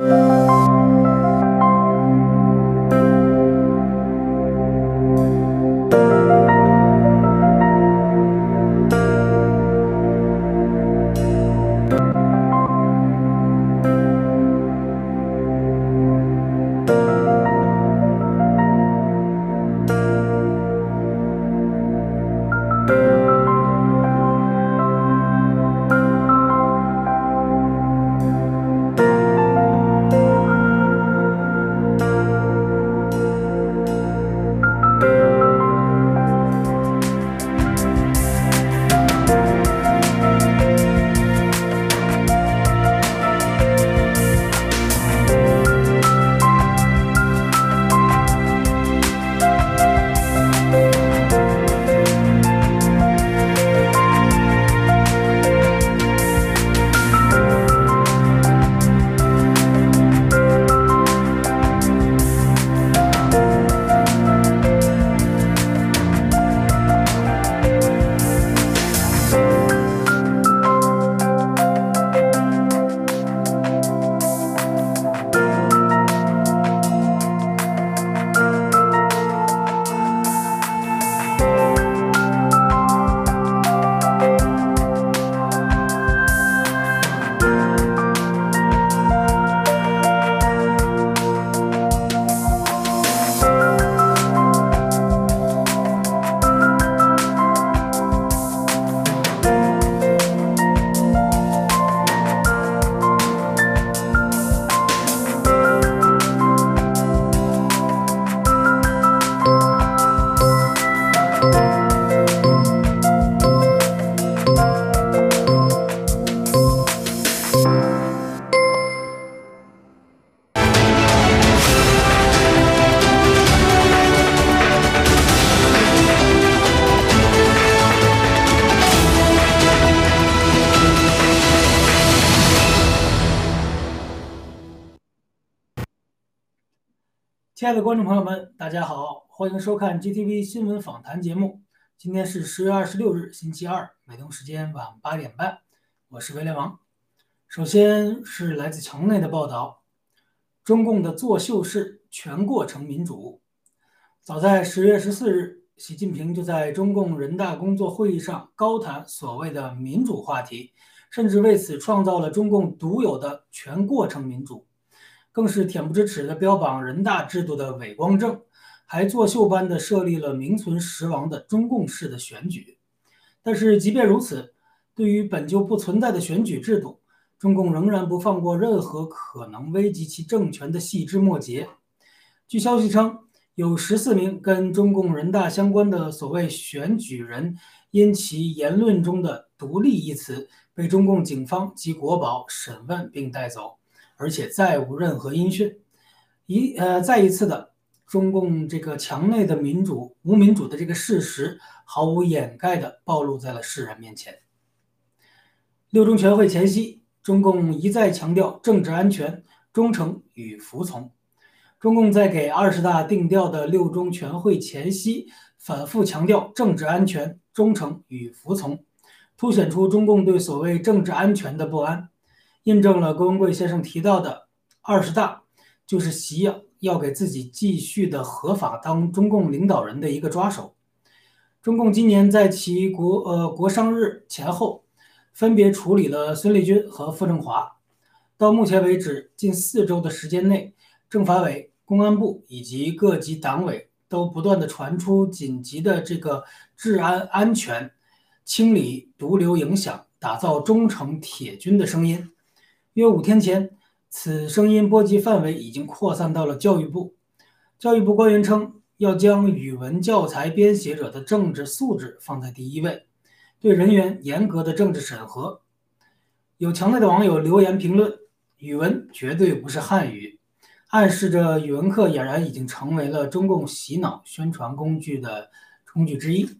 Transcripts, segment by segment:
you 亲爱的观众朋友们，大家好，欢迎收看 GTV 新闻访谈节目。今天是十月二十六日，星期二，美东时间晚八点半，我是威廉王。首先是来自墙内的报道：中共的作秀式全过程民主。早在十月十四日，习近平就在中共人大工作会议上高谈所谓的民主话题，甚至为此创造了中共独有的全过程民主。更是恬不知耻地标榜人大制度的伪光正，还作秀般的设立了名存实亡的中共式的选举。但是即便如此，对于本就不存在的选举制度，中共仍然不放过任何可能危及其政权的细枝末节。据消息称，有十四名跟中共人大相关的所谓选举人，因其言论中的“独立”一词，被中共警方及国保审问并带走。而且再无任何音讯，一呃，再一次的，中共这个墙内的民主无民主的这个事实，毫无掩盖的暴露在了世人面前。六中全会前夕，中共一再强调政治安全、忠诚与服从。中共在给二十大定调的六中全会前夕，反复强调政治安全、忠诚与服从，凸显出中共对所谓政治安全的不安。印证了郭文贵先生提到的二十大就是习要要给自己继续的合法当中共领导人的一个抓手。中共今年在其国呃国殇日前后，分别处理了孙立军和傅政华。到目前为止，近四周的时间内，政法委、公安部以及各级党委都不断的传出紧急的这个治安安全、清理毒瘤影响、打造忠诚铁军的声音。约五天前，此声音波及范围已经扩散到了教育部。教育部官员称，要将语文教材编写者的政治素质放在第一位，对人员严格的政治审核。有墙内的网友留言评论：“语文绝对不是汉语”，暗示着语文课俨然已经成为了中共洗脑宣传工具的工具之一。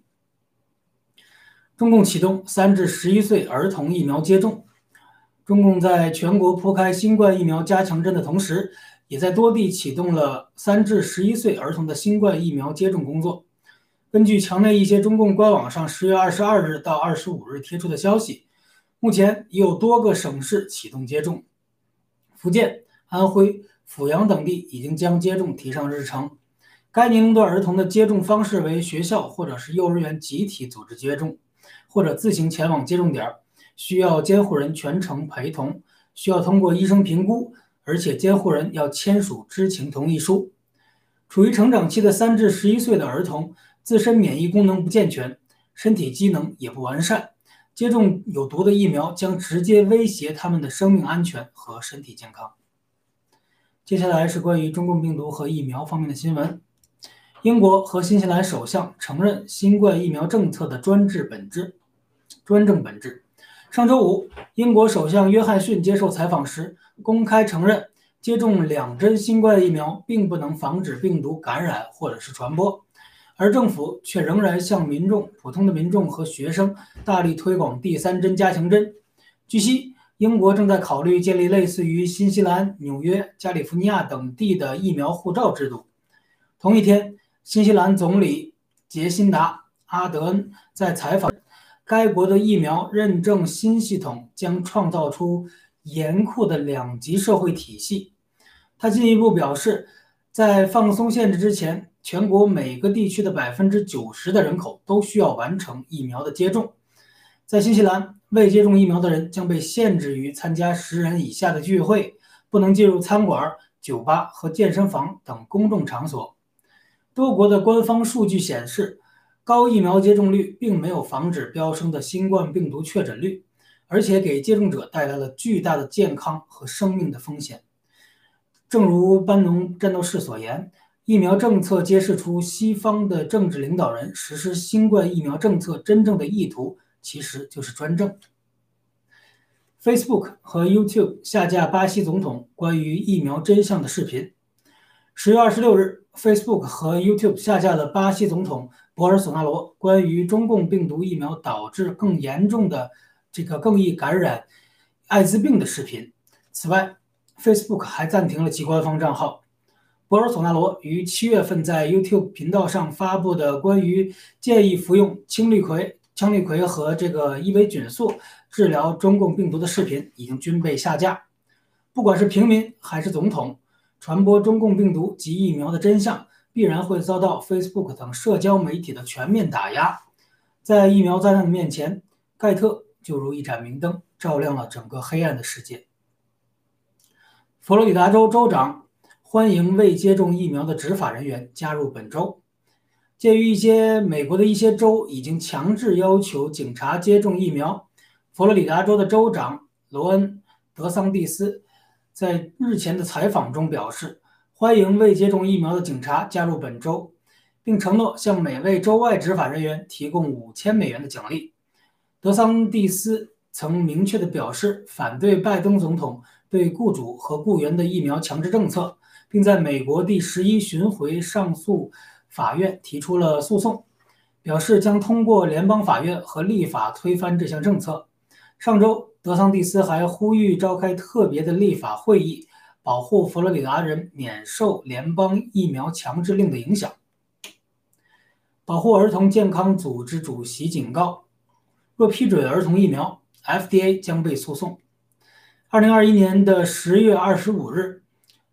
中共启动三至十一岁儿童疫苗接种。中共在全国铺开新冠疫苗加强针的同时，也在多地启动了三至十一岁儿童的新冠疫苗接种工作。根据墙内一些中共官网上十月二十二日到二十五日贴出的消息，目前已有多个省市启动接种。福建、安徽、阜阳等地已经将接种提上日程。该年龄段儿童的接种方式为学校或者是幼儿园集体组织接种，或者自行前往接种点儿，需要监护人全程陪同，需要通过医生评估，而且监护人要签署知情同意书。处于成长期的三至十一岁的儿童，自身免疫功能不健全，身体机能也不完善，接种有毒的疫苗将直接威胁他们的生命安全和身体健康。接下来是关于中共病毒和疫苗方面的新闻。英国和新西兰首相承认新冠疫苗政策的专制本质、专政本质。上周五，英国首相约翰逊接受采访时公开承认，接种两针新冠疫苗并不能防止病毒感染或者是传播，而政府却仍然向民众、普通的民众和学生大力推广第三针加强针。据悉，英国正在考虑建立类似于新西兰、纽约、加利福尼亚等地的疫苗护照制度。同一天。新西兰总理杰辛达·阿德恩在采访，该国的疫苗认证新系统将创造出严酷的两级社会体系。他进一步表示，在放松限制之前，全国每个地区的百分之九十的人口都需要完成疫苗的接种。在新西兰，未接种疫苗的人将被限制于参加十人以下的聚会，不能进入餐馆、酒吧和健身房等公众场所。多国的官方数据显示，高疫苗接种率并没有防止飙升的新冠病毒确诊率，而且给接种者带来了巨大的健康和生命的风险。正如班农战斗士所言，疫苗政策揭示出西方的政治领导人实施新冠疫苗政策真正的意图其实就是专政。Facebook 和 YouTube 下架巴西总统关于疫苗真相的视频。十月二十六日。Facebook 和 YouTube 下架了巴西总统博尔索纳罗关于中共病毒疫苗导致更严重的这个更易感染艾滋病的视频。此外，Facebook 还暂停了其官方账号。博尔索纳罗于七月份在 YouTube 频道上发布的关于建议服用青氯喹、羟氯喹和这个伊维菌素治疗中共病毒的视频已经均被下架。不管是平民还是总统。传播中共病毒及疫苗的真相，必然会遭到 Facebook 等社交媒体的全面打压。在疫苗灾难的面前，盖特就如一盏明灯，照亮了整个黑暗的世界。佛罗里达州州长欢迎未接种疫苗的执法人员加入本州。鉴于一些美国的一些州已经强制要求警察接种疫苗，佛罗里达州的州长罗恩·德桑蒂斯。在日前的采访中表示，欢迎未接种疫苗的警察加入本州，并承诺向每位州外执法人员提供五千美元的奖励。德桑蒂斯曾明确地表示反对拜登总统对雇主和雇员的疫苗强制政策，并在美国第十一巡回上诉法院提出了诉讼，表示将通过联邦法院和立法推翻这项政策。上周。德桑蒂斯还呼吁召开特别的立法会议，保护佛罗里达人免受联邦疫苗强制令的影响。保护儿童健康组织主席警告，若批准儿童疫苗，FDA 将被诉讼。二零二一年的十月二十五日，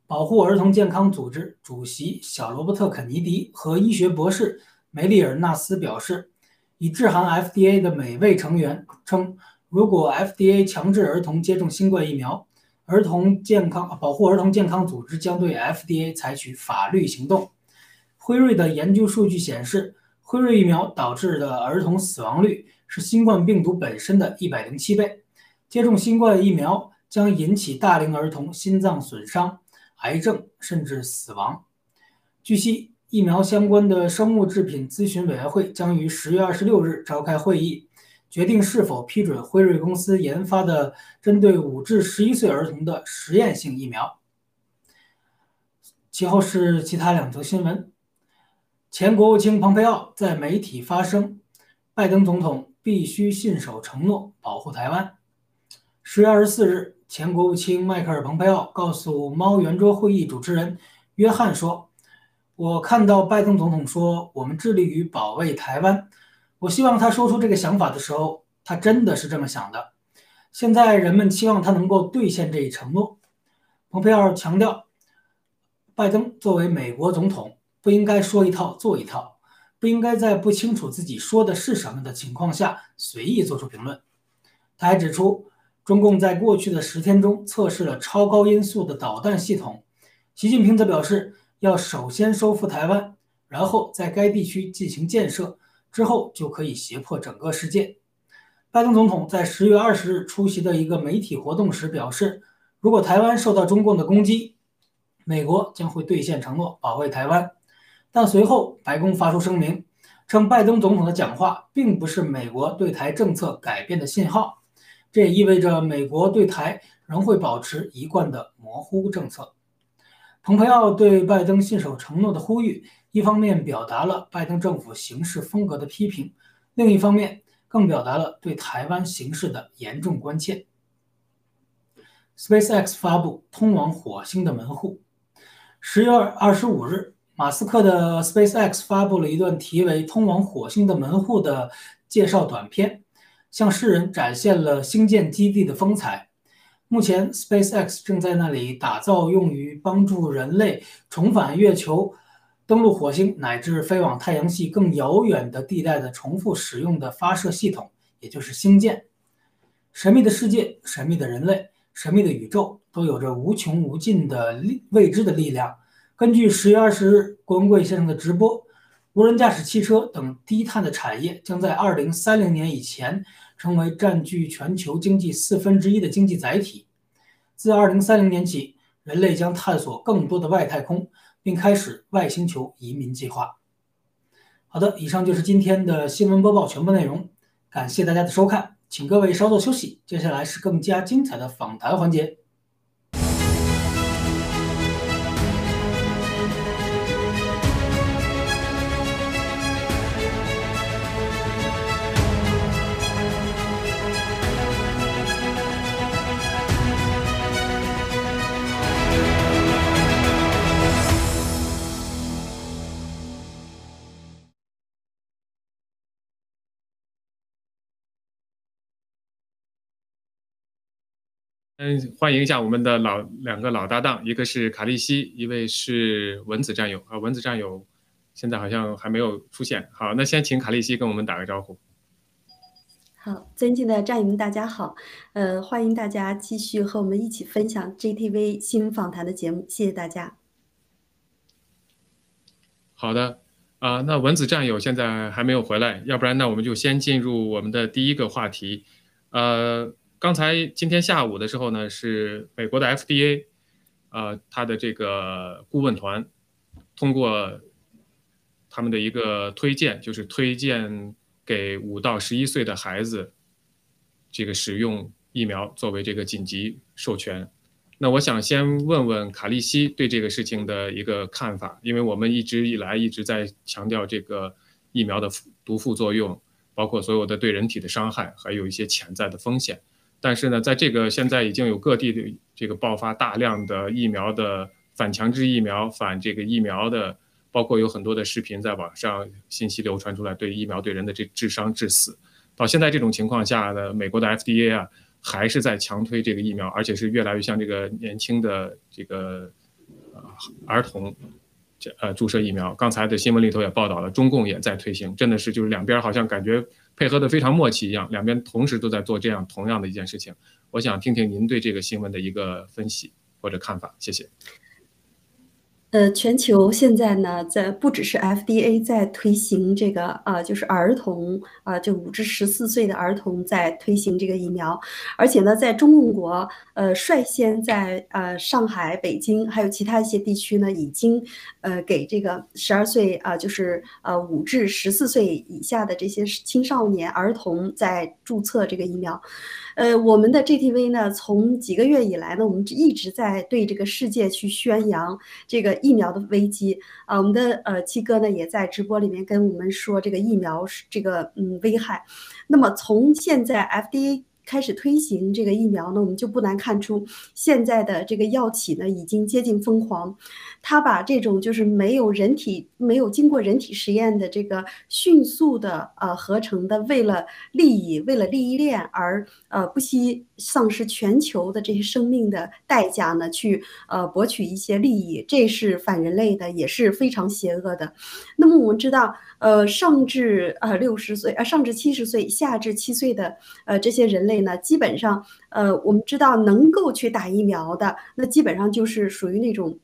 保护儿童健康组织主席小罗伯特·肯尼迪和医学博士梅丽尔·纳斯表示，已致函 FDA 的每位成员称。如果 FDA 强制儿童接种新冠疫苗，儿童健康保护儿童健康组织将对 FDA 采取法律行动。辉瑞的研究数据显示，辉瑞疫苗导致的儿童死亡率是新冠病毒本身的一百零七倍。接种新冠疫苗将引起大龄儿童心脏损伤、癌症甚至死亡。据悉，疫苗相关的生物制品咨询委员会将于十月二十六日召开会议。决定是否批准辉瑞公司研发的针对五至十一岁儿童的实验性疫苗。其后是其他两则新闻：前国务卿蓬佩奥在媒体发声，拜登总统必须信守承诺，保护台湾。十月二十四日，前国务卿迈克尔·蓬佩奥告诉猫圆桌会议主持人约翰说：“我看到拜登总统说，我们致力于保卫台湾。”我希望他说出这个想法的时候，他真的是这么想的。现在人们期望他能够兑现这一承诺。蓬佩奥强调，拜登作为美国总统，不应该说一套做一套，不应该在不清楚自己说的是什么的情况下随意做出评论。他还指出，中共在过去的十天中测试了超高音速的导弹系统。习近平则表示，要首先收复台湾，然后在该地区进行建设，之后就可以胁迫整个世界。拜登总统在十月二十日出席的一个媒体活动时表示，如果台湾受到中共的攻击，美国将会兑现承诺，保卫台湾。但随后，白宫发出声明，称拜登总统的讲话并不是美国对台政策改变的信号。这也意味着美国对台仍会保持一贯的模糊政策。蓬佩奥对拜登信守承诺的呼吁，一方面表达了拜登政府行事风格的批评，另一方面更表达了对台湾形势的严重关切。SpaceX 发布通往火星的门户。十月二十五日，马斯克的 SpaceX 发布了一段题为《通往火星的门户》的介绍短片。向世人展现了星舰基地的风采。目前，SpaceX 正在那里打造用于帮助人类重返月球、登陆火星乃至飞往太阳系更遥远的地带的重复使用的发射系统，也就是星舰。神秘的世界、神秘的人类、神秘的宇宙，都有着无穷无尽的力未知的力量。根据十月二十日郭文贵先生的直播。无人驾驶汽车等低碳的产业将在二零三零年以前成为占据全球经济四分之一的经济载体。自二零三零年起，人类将探索更多的外太空，并开始外星球移民计划。好的，以上就是今天的新闻播报全部内容，感谢大家的收看，请各位稍作休息，接下来是更加精彩的访谈环节。嗯，欢迎一下我们的老两个老搭档，一个是卡利西，一位是蚊子战友啊。蚊子战友现在好像还没有出现。好，那先请卡利西跟我们打个招呼。好，尊敬的战友们，大家好。呃，欢迎大家继续和我们一起分享 GTV 新访谈的节目，谢谢大家。好的，啊，那蚊子战友现在还没有回来，要不然那我们就先进入我们的第一个话题，呃。刚才今天下午的时候呢，是美国的 FDA，呃，他的这个顾问团通过他们的一个推荐，就是推荐给五到十一岁的孩子这个使用疫苗作为这个紧急授权。那我想先问问卡利西对这个事情的一个看法，因为我们一直以来一直在强调这个疫苗的毒副作用，包括所有的对人体的伤害，还有一些潜在的风险。但是呢，在这个现在已经有各地的这个爆发大量的疫苗的反强制疫苗、反这个疫苗的，包括有很多的视频在网上信息流传出来，对疫苗对人的这致伤致死。到现在这种情况下呢，美国的 FDA 啊还是在强推这个疫苗，而且是越来越像这个年轻的这个呃儿童这呃注射疫苗。刚才的新闻里头也报道了，中共也在推行，真的是就是两边好像感觉。配合的非常默契一样，两边同时都在做这样同样的一件事情。我想听听您对这个新闻的一个分析或者看法，谢谢。呃，全球现在呢，在不只是 FDA 在推行这个，呃，就是儿童，啊，就五至十四岁的儿童在推行这个疫苗，而且呢，在中国，呃，率先在呃上海、北京还有其他一些地区呢，已经呃给这个十二岁啊，就是呃五至十四岁以下的这些青少年儿童在注册这个疫苗。呃，我们的 GTV 呢，从几个月以来呢，我们一直在对这个世界去宣扬这个疫苗的危机啊。我们的呃七哥呢，也在直播里面跟我们说这个疫苗是这个嗯危害。那么从现在 FDA 开始推行这个疫苗呢，我们就不难看出，现在的这个药企呢已经接近疯狂，他把这种就是没有人体、没有经过人体实验的这个迅速的呃合成的，为了利益、为了利益链而呃不惜丧失全球的这些生命的代价呢，去呃博取一些利益，这是反人类的，也是非常邪恶的。那么我们知道，呃，上至呃六十岁，呃上至七十岁，下至七岁的呃这些人类。呢，基本上，呃，我们知道能够去打疫苗的，那基本上就是属于那种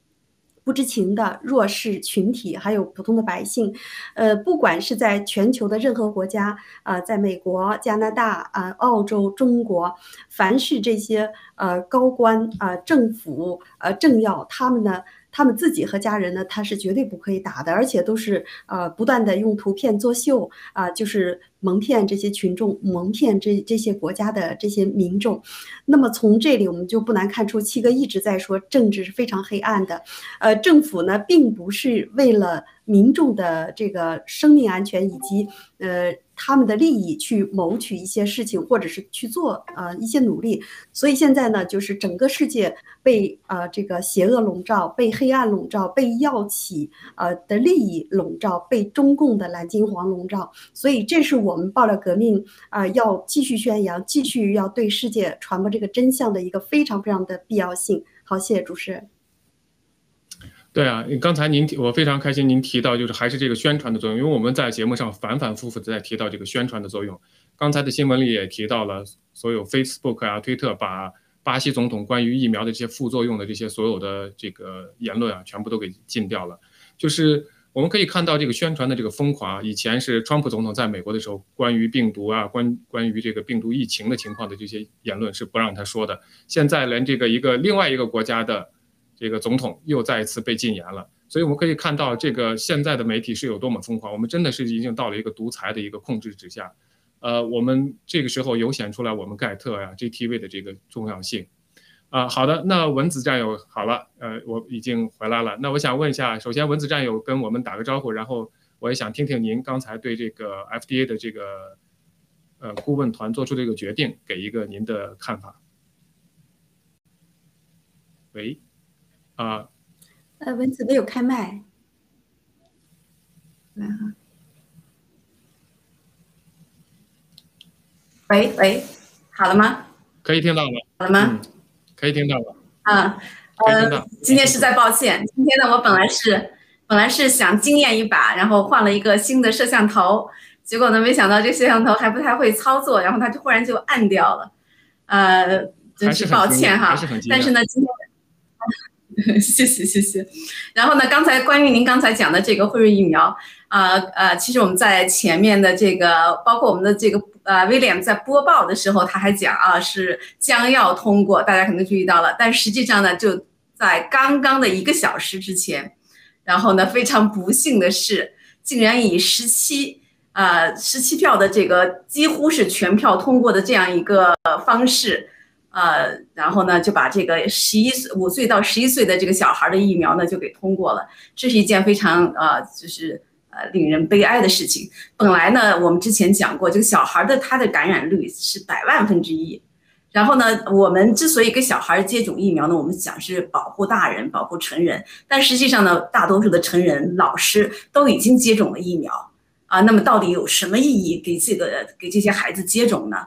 不知情的弱势群体，还有普通的百姓，呃，不管是在全球的任何国家，啊，在美国、加拿大、啊、澳洲、中国，凡是这些呃高官啊、政府、呃政要，他们呢。他们自己和家人呢，他是绝对不可以打的，而且都是呃不断的用图片作秀啊，就是蒙骗这些群众，蒙骗这这些国家的这些民众。那么从这里我们就不难看出，七哥一直在说政治是非常黑暗的，呃，政府呢并不是为了民众的这个生命安全以及呃。他们的利益去谋取一些事情，或者是去做呃一些努力，所以现在呢，就是整个世界被呃这个邪恶笼罩，被黑暗笼罩，被药企呃的利益笼罩，被中共的蓝金黄笼罩，所以这是我我们爆料革命啊要继续宣扬，继续要对世界传播这个真相的一个非常非常的必要性。好，谢谢主持人。对啊，刚才您提，我非常开心您提到就是还是这个宣传的作用，因为我们在节目上反反复复的在提到这个宣传的作用。刚才的新闻里也提到了，所有 Facebook 啊、推特把巴西总统关于疫苗的这些副作用的这些所有的这个言论啊，全部都给禁掉了。就是我们可以看到这个宣传的这个疯狂啊，以前是川普总统在美国的时候，关于病毒啊、关关于这个病毒疫情的情况的这些言论是不让他说的，现在连这个一个另外一个国家的。这个总统又再一次被禁言了，所以我们可以看到，这个现在的媒体是有多么疯狂。我们真的是已经到了一个独裁的一个控制之下。呃，我们这个时候有显出来我们盖特呀、GTV 的这个重要性。啊，好的，那文子战友好了，呃，我已经回来了。那我想问一下，首先文子战友跟我们打个招呼，然后我也想听听您刚才对这个 FDA 的这个呃顾问团做出这个决定，给一个您的看法。喂。啊，呃，蚊子没有开麦，来哈，喂喂，好了吗？可以听到了。好了吗？可以听到吧。啊，呃，今天实在抱歉，今天呢，我本来是本来是想惊艳一把，然后换了一个新的摄像头，结果呢，没想到这摄像头还不太会操作，然后它就忽然就暗掉了，呃，真是抱歉哈。但是呢，今天。谢谢谢谢，然后呢？刚才关于您刚才讲的这个辉瑞疫苗，啊呃，其实我们在前面的这个，包括我们的这个呃威廉在播报的时候，他还讲啊是将要通过，大家可能注意到了，但实际上呢，就在刚刚的一个小时之前，然后呢，非常不幸的是，竟然以十七呃十七票的这个几乎是全票通过的这样一个方式。呃，然后呢，就把这个十一岁五岁到十一岁的这个小孩的疫苗呢，就给通过了。这是一件非常呃，就是呃令人悲哀的事情。本来呢，我们之前讲过，这个小孩的他的感染率是百万分之一。然后呢，我们之所以给小孩接种疫苗呢，我们想是保护大人、保护成人，但实际上呢，大多数的成人、老师都已经接种了疫苗啊。那么到底有什么意义给这个给这些孩子接种呢？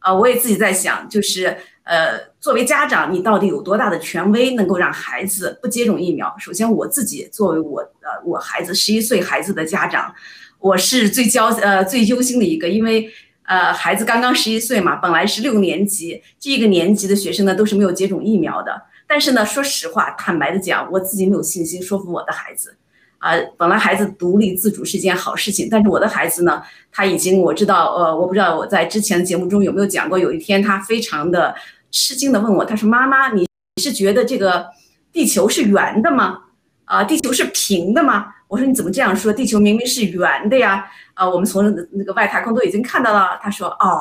啊，我也自己在想，就是。呃，作为家长，你到底有多大的权威能够让孩子不接种疫苗？首先，我自己作为我呃我孩子十一岁孩子的家长，我是最焦呃最忧心的一个，因为呃孩子刚刚十一岁嘛，本来是六年级这个年级的学生呢都是没有接种疫苗的。但是呢，说实话，坦白的讲，我自己没有信心说服我的孩子。啊，本来孩子独立自主是件好事情，但是我的孩子呢，他已经我知道，呃，我不知道我在之前的节目中有没有讲过，有一天他非常的。吃惊的问我，他说：“妈妈，你是觉得这个地球是圆的吗？啊，地球是平的吗？”我说：“你怎么这样说？地球明明是圆的呀！”啊，我们从那个外太空都已经看到了。他说：“哦，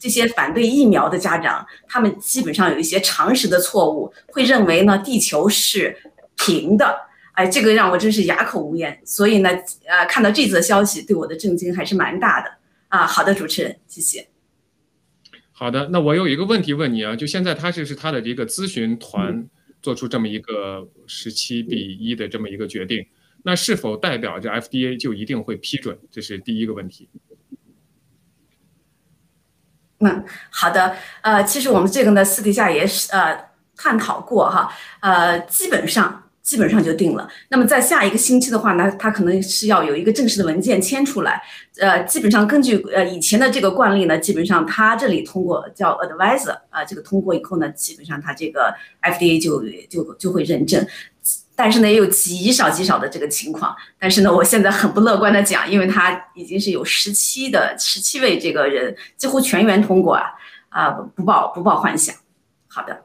这些反对疫苗的家长，他们基本上有一些常识的错误，会认为呢地球是平的。”哎，这个让我真是哑口无言。所以呢，呃，看到这则消息，对我的震惊还是蛮大的。啊，好的，主持人，谢谢。好的，那我有一个问题问你啊，就现在他这是他的这个咨询团做出这么一个十七比一的这么一个决定，那是否代表着 FDA 就一定会批准？这是第一个问题。嗯，好的，呃，其实我们这个呢私底下也是呃探讨过哈，呃，基本上。基本上就定了。那么在下一个星期的话呢，他可能是要有一个正式的文件签出来。呃，基本上根据呃以前的这个惯例呢，基本上他这里通过叫 advisor 啊，这个通过以后呢，基本上他这个 FDA 就就就会认证。但是呢，也有极少极少的这个情况。但是呢，我现在很不乐观的讲，因为他已经是有十七的十七位这个人几乎全员通过啊啊，不抱不抱幻想。好的，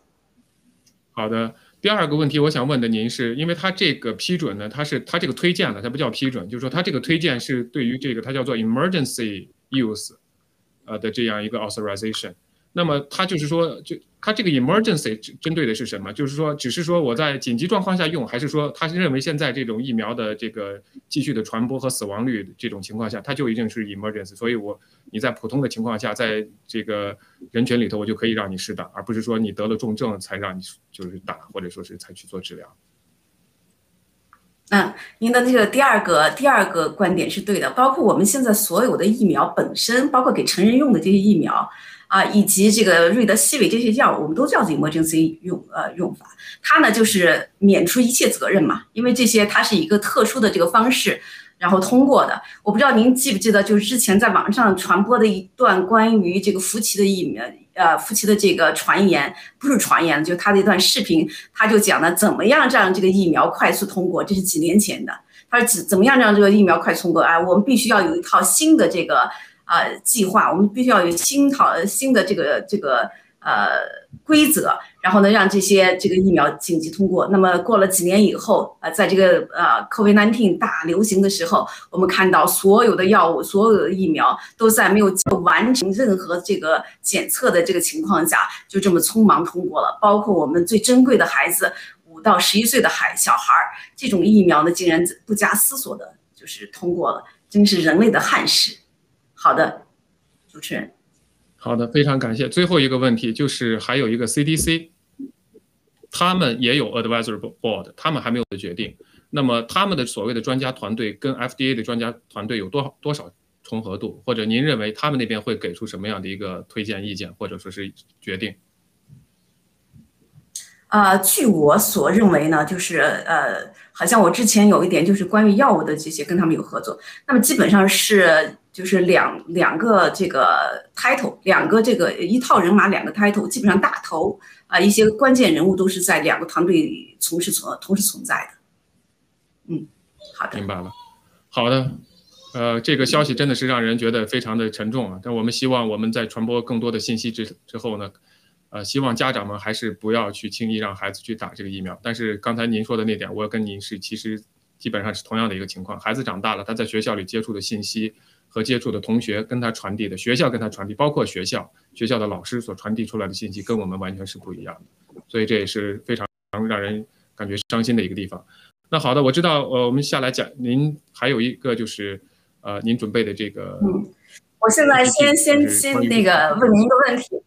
好的。第二个问题，我想问的您是，因为他这个批准呢，他是他这个推荐呢，它不叫批准，就是说他这个推荐是对于这个，它叫做 emergency use，呃的这样一个 authorization。那么他就是说，就它这个 emergency 针对的是什么？就是说，只是说我在紧急状况下用，还是说他是认为现在这种疫苗的这个继续的传播和死亡率这种情况下，它就一定是 emergency？所以我你在普通的情况下，在这个人群里头，我就可以让你试打，而不是说你得了重症才让你就是打，或者说是才去做治疗。嗯，您的这个第二个第二个观点是对的，包括我们现在所有的疫苗本身，包括给成人用的这些疫苗。啊，以及这个瑞德西韦这些药，我们都叫做 emergency 用呃用法，它呢就是免除一切责任嘛，因为这些它是一个特殊的这个方式，然后通过的。我不知道您记不记得，就是之前在网上传播的一段关于这个福奇的疫苗，呃，福奇的这个传言，不是传言，就他的一段视频，他就讲了怎么样让这个疫苗快速通过，这是几年前的。他说怎怎么样让这个疫苗快速通过？哎，我们必须要有一套新的这个。呃，计划我们必须要有新套新的这个这个呃规则，然后呢，让这些这个疫苗紧急通过。那么过了几年以后，呃，在这个呃 COVID-19 大流行的时候，我们看到所有的药物、所有的疫苗都在没有完成任何这个检测的这个情况下，就这么匆忙通过了。包括我们最珍贵的孩子，五到十一岁的孩小孩儿，这种疫苗呢，竟然不加思索的，就是通过了，真是人类的憾事。好的，主持人。好的，非常感谢。最后一个问题就是，还有一个 CDC，他们也有 Advisory Board，他们还没有决定。那么他们的所谓的专家团队跟 FDA 的专家团队有多少多少重合度？或者您认为他们那边会给出什么样的一个推荐意见，或者说是决定？啊，据我所认为呢，就是呃，好像我之前有一点就是关于药物的这些跟他们有合作，那么基本上是。就是两两个这个 title，两个这个一套人马，两个 title，基本上大头啊，一些关键人物都是在两个团队从事存同时存在的。嗯，好的，明白了。好的，呃，这个消息真的是让人觉得非常的沉重啊。但我们希望我们在传播更多的信息之之后呢，呃，希望家长们还是不要去轻易让孩子去打这个疫苗。但是刚才您说的那点，我跟您是其实基本上是同样的一个情况。孩子长大了，他在学校里接触的信息。和接触的同学跟他传递的，学校跟他传递，包括学校学校的老师所传递出来的信息，跟我们完全是不一样的，所以这也是非常让人感觉伤心的一个地方。那好的，我知道，呃，我们下来讲，您还有一个就是，呃，您准备的这个，嗯，我现在先先先那个问您一个问题，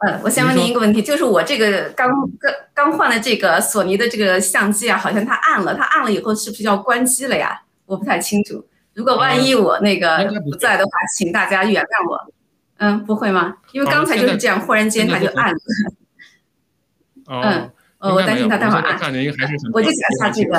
嗯，我先问您一个问题，就是我这个刚刚刚换的这个索尼的这个相机啊，好像它暗了，它暗了以后是不是要关机了呀？我不太清楚。如果万一我那个不在的话，请大家原谅我。嗯，不会吗？因为刚才就是这样，忽然间它就暗了。嗯，呃，我担心它待会儿暗。我就讲一下 这个，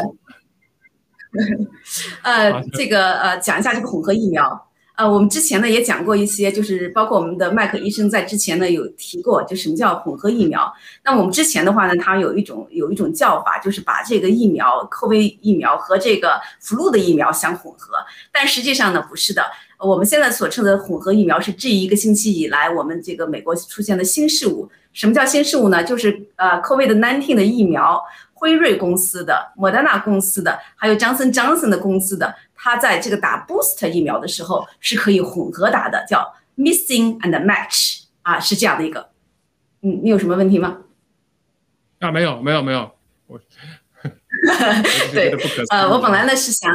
呃，这个呃，讲一下这个混合疫苗。呃，我们之前呢也讲过一些，就是包括我们的麦克医生在之前呢有提过，就什么叫混合疫苗。那我们之前的话呢，它有一种有一种叫法，就是把这个疫苗科威疫苗和这个 flu 的疫苗相混合。但实际上呢，不是的。我们现在所称的混合疫苗是这一个星期以来我们这个美国出现的新事物。什么叫新事物呢？就是呃 COVID 的 nineteen 的疫苗，辉瑞公司的、莫德纳公司的，还有 Johnson Johnson 的公司的。它在这个打 boost 疫苗的时候是可以混合打的，叫 missing and match 啊，是这样的一个。嗯，你有什么问题吗？啊，没有，没有，没有。我 对，呃，我本来呢是想，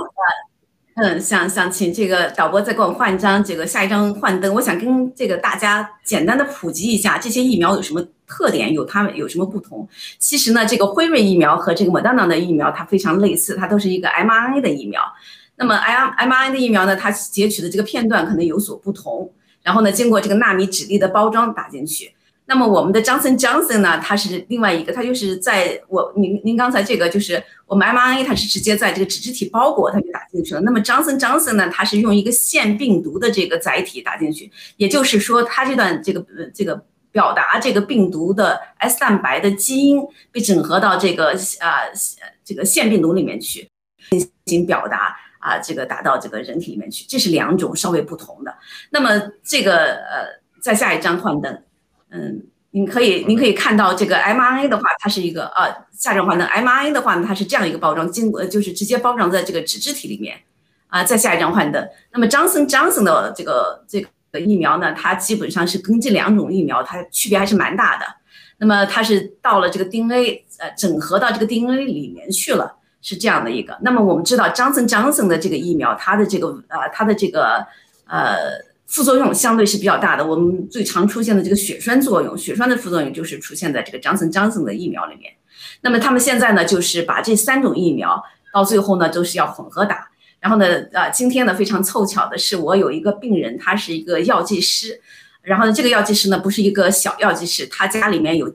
嗯，想想请这个导播再给我换一张，这个下一张幻灯。我想跟这个大家简单的普及一下，这些疫苗有什么特点，有它们有什么不同。其实呢，这个辉瑞疫苗和这个莫德纳的疫苗它非常类似，它都是一个 mRNA 的疫苗。那么 m m r n 的疫苗呢，它截取的这个片段可能有所不同，然后呢，经过这个纳米质粒的包装打进去。那么我们的 Johnson Johnson 呢，它是另外一个，它就是在我您您刚才这个就是我们 mRNA 它是直接在这个脂质体包裹它就打进去了。那么 Johnson Johnson 呢，它是用一个腺病毒的这个载体打进去，也就是说它这段这个这个表达这个病毒的 S 蛋白的基因被整合到这个啊这个腺病毒里面去进行表达啊这个打到这个人体里面去，这是两种稍微不同的。那么这个呃，在下一张幻灯。嗯，您可以，您可以看到这个 mRNA 的话，它是一个呃，下张幻灯 mRNA 的话呢，它是这样一个包装，经过就是直接包装在这个脂质体里面啊。再下一张幻灯，那么 Johnson Johnson 的这个这个疫苗呢，它基本上是跟这两种疫苗它区别还是蛮大的。那么它是到了这个 DNA 呃整合到这个 DNA 里面去了，是这样的一个。那么我们知道 Johnson Johnson 的这个疫苗，它的这个呃它的这个呃。副作用相对是比较大的，我们最常出现的这个血栓作用，血栓的副作用就是出现在这个 Johnson Johnson 的疫苗里面。那么他们现在呢，就是把这三种疫苗到最后呢，都是要混合打。然后呢，呃，今天呢非常凑巧的是，我有一个病人，他是一个药剂师。然后呢，这个药剂师呢不是一个小药剂师，他家里面有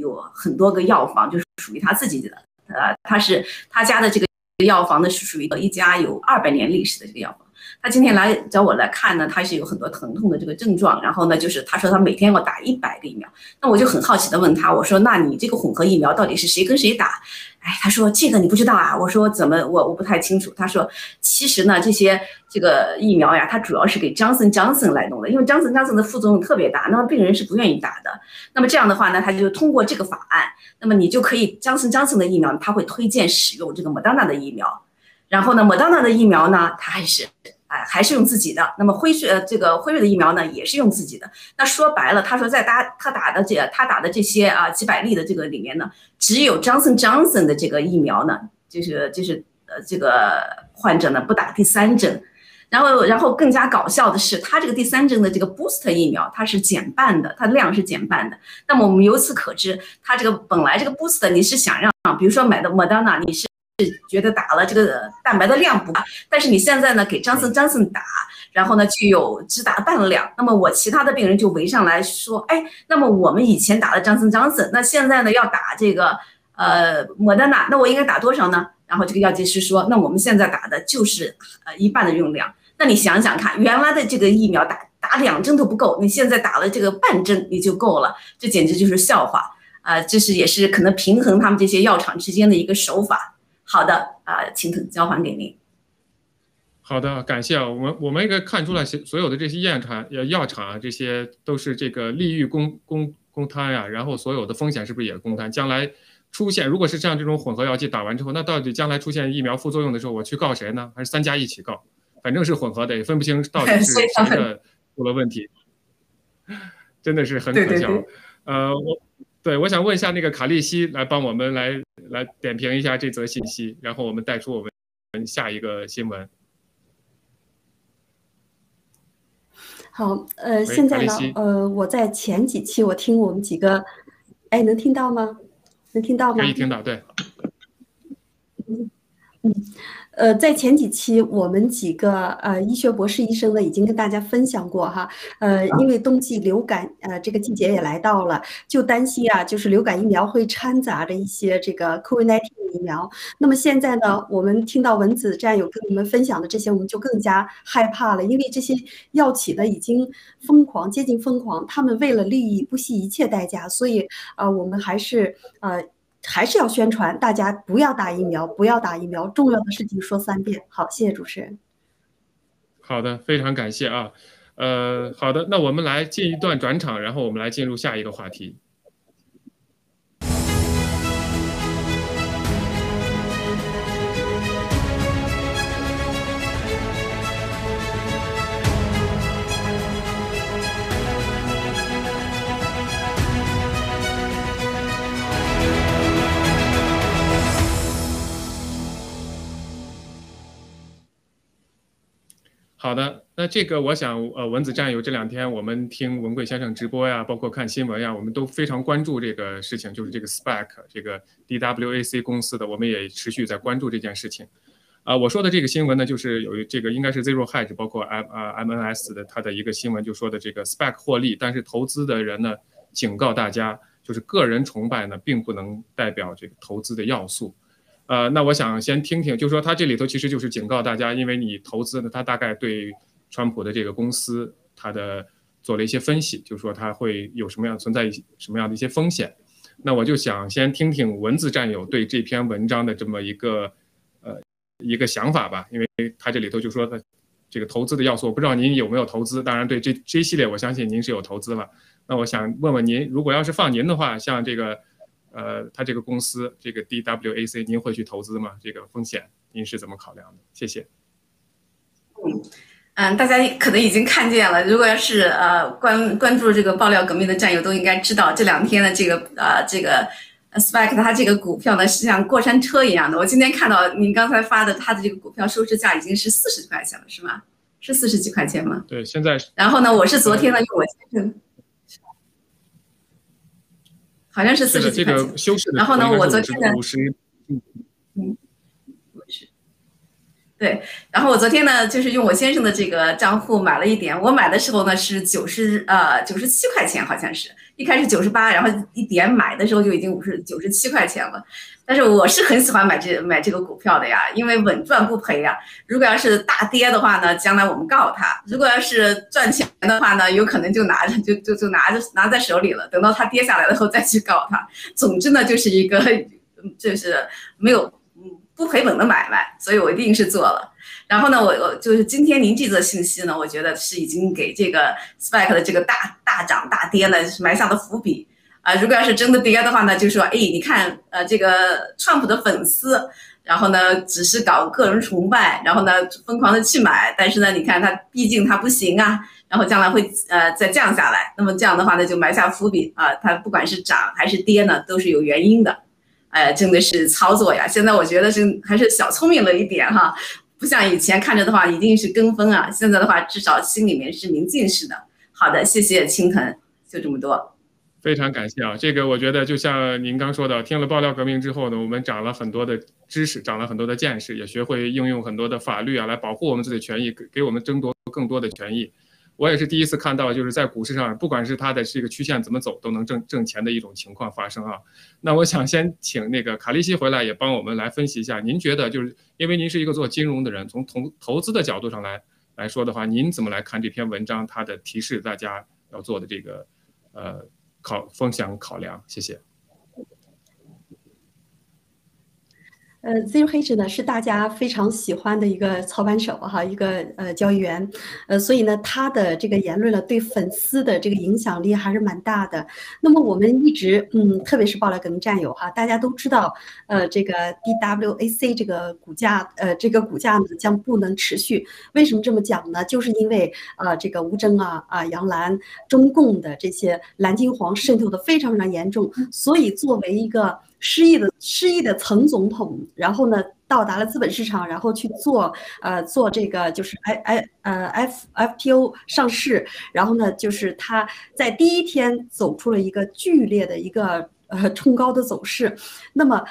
有很多个药房，就是属于他自己的。呃，他是他家的这个药房呢是属于一家有二百年历史的这个药房。他今天来找我来看呢，他是有很多疼痛的这个症状，然后呢，就是他说他每天要打一百个疫苗，那我就很好奇的问他，我说那你这个混合疫苗到底是谁跟谁打？哎，他说这个你不知道啊，我说怎么我我不太清楚。他说其实呢，这些这个疫苗呀，它主要是给 Johnson Johnson 来弄的，因为 Johnson Johnson 的副作用特别大，那么病人是不愿意打的。那么这样的话呢，他就通过这个法案，那么你就可以 Johnson Johnson 的疫苗，他会推荐使用这个 Moderna 的疫苗，然后呢，Moderna 的疫苗呢，它还是。哎，还是用自己的。那么辉瑞呃，这个辉瑞的疫苗呢，也是用自己的。那说白了，他说在打他打的这他打的这些啊几百例的这个里面呢，只有 Johnson Johnson 的这个疫苗呢，就是就是呃这个患者呢不打第三针。然后然后更加搞笑的是，他这个第三针的这个 Boost 疫苗，它是减半的，它量是减半的。那么我们由此可知，它这个本来这个 Boost 你是想让，比如说买的 Moderna，你是。是觉得打了这个蛋白的量不大，但是你现在呢给张森张森打，然后呢就有只打半量，那么我其他的病人就围上来说，哎，那么我们以前打了张森张森，那现在呢要打这个呃莫德纳，那我应该打多少呢？然后这个药剂师说，那我们现在打的就是呃一半的用量，那你想想看，原来的这个疫苗打打两针都不够，你现在打了这个半针你就够了，这简直就是笑话啊！这是也是可能平衡他们这些药厂之间的一个手法。好的啊，请交还给您。好的，感谢啊。我们我们应该看出来，所有的这些药厂、药药厂啊，这些都是这个利益公公公摊呀。然后所有的风险是不是也公摊？将来出现，如果是像这种混合药剂打完之后，那到底将来出现疫苗副作用的时候，我去告谁呢？还是三家一起告？反正是混合的，也分不清到底是谁的出了问题，真的是很可笑。呃，我。对，我想问一下那个卡利西来帮我们来来点评一下这则信息，然后我们带出我们下一个新闻。好，呃，现在呢，呃，我在前几期我听我们几个，哎，能听到吗？能听到吗？可以听到，对。嗯嗯。呃，在前几期我们几个呃医学博士医生呢，已经跟大家分享过哈，呃，因为冬季流感呃这个季节也来到了，就担心啊，就是流感疫苗会掺杂着一些这个 COVID-19 疫苗。那么现在呢，我们听到文子战友跟我们分享的这些，我们就更加害怕了，因为这些药企呢已经疯狂，接近疯狂，他们为了利益不惜一切代价，所以啊，我们还是呃。还是要宣传，大家不要打疫苗，不要打疫苗。重要的事情说三遍。好，谢谢主持人。好的，非常感谢啊。呃，好的，那我们来进一段转场，然后我们来进入下一个话题。好的，那这个我想，呃，文子战友这两天我们听文贵先生直播呀，包括看新闻呀，我们都非常关注这个事情，就是这个 SPAC 这个 DWAC 公司的，我们也持续在关注这件事情。啊，我说的这个新闻呢，就是有这个应该是 Zero Hedge，包括 M 啊 MNS 的它的一个新闻，就说的这个 SPAC 获利，但是投资的人呢警告大家，就是个人崇拜呢并不能代表这个投资的要素。呃，那我想先听听，就是说他这里头其实就是警告大家，因为你投资呢，他大概对川普的这个公司，他的做了一些分析，就是说他会有什么样存在什么样的一些风险。那我就想先听听文字战友对这篇文章的这么一个呃一个想法吧，因为他这里头就说的这个投资的要素，我不知道您有没有投资，当然对这这一系列我相信您是有投资了。那我想问问您，如果要是放您的话，像这个。呃，他这个公司这个 DWAC，您会去投资吗？这个风险您是怎么考量的？谢谢。嗯嗯，大家可能已经看见了，如果要是呃关关注这个爆料革命的战友都应该知道，这两天的这个呃这个 SPAC 它这个股票呢是像过山车一样的。我今天看到您刚才发的，它的这个股票收市价已经是四十几块钱了，是吗？是四十几块钱吗？对，现在。然后呢，我是昨天呢，我先生。好像是四十几块钱。然后呢，我昨天呢，嗯，对，然后我昨天呢，就是用我先生的这个账户买了一点。我买的时候呢是九十呃九十七块钱，好像是一开始九十八，然后一点买的时候就已经五十九十七块钱了。但是我是很喜欢买这买这个股票的呀，因为稳赚不赔呀。如果要是大跌的话呢，将来我们告他；如果要是赚钱的话呢，有可能就拿着就就就拿着拿在手里了，等到它跌下来了后再去告他。总之呢，就是一个 就是没有嗯不赔本的买卖，所以我一定是做了。然后呢，我我就是今天您这则信息呢，我觉得是已经给这个 SPAC 的这个大大涨大跌呢埋下了伏笔。啊，如果要是真的跌的话呢，就说，哎，你看，呃，这个川普的粉丝，然后呢，只是搞个人崇拜，然后呢，疯狂的去买，但是呢，你看他毕竟他不行啊，然后将来会呃再降下来，那么这样的话呢，就埋下伏笔啊，它不管是涨还是跌呢，都是有原因的，哎，真的是操作呀，现在我觉得是还是小聪明了一点哈，不像以前看着的话一定是跟风啊，现在的话至少心里面是明镜似的。好的，谢谢青藤，就这么多。非常感谢啊，这个我觉得就像您刚说的，听了爆料革命之后呢，我们长了很多的知识，长了很多的见识，也学会应用很多的法律啊，来保护我们自己的权益，给给我们争夺更多的权益。我也是第一次看到，就是在股市上，不管是它的这个曲线怎么走，都能挣挣钱的一种情况发生啊。那我想先请那个卡利西回来，也帮我们来分析一下，您觉得就是因为您是一个做金融的人，从投投资的角度上来来说的话，您怎么来看这篇文章它的提示大家要做的这个呃？考分享考量，谢谢。呃，Zero Hedge 呢是大家非常喜欢的一个操盘手哈，一个呃交易员，呃，所以呢他的这个言论呢对粉丝的这个影响力还是蛮大的。那么我们一直嗯，特别是爆料革命战友哈，大家都知道，呃，这个 DWAC 这个股价呃这个股价呢将不能持续。为什么这么讲呢？就是因为呃这个吴征啊啊杨澜中共的这些蓝金黄渗透的非常非常严重，所以作为一个。失意的失意的曾总统，然后呢，到达了资本市场，然后去做呃做这个就是 I I 呃 F F T O 上市，然后呢，就是他在第一天走出了一个剧烈的一个呃冲高的走势。那么，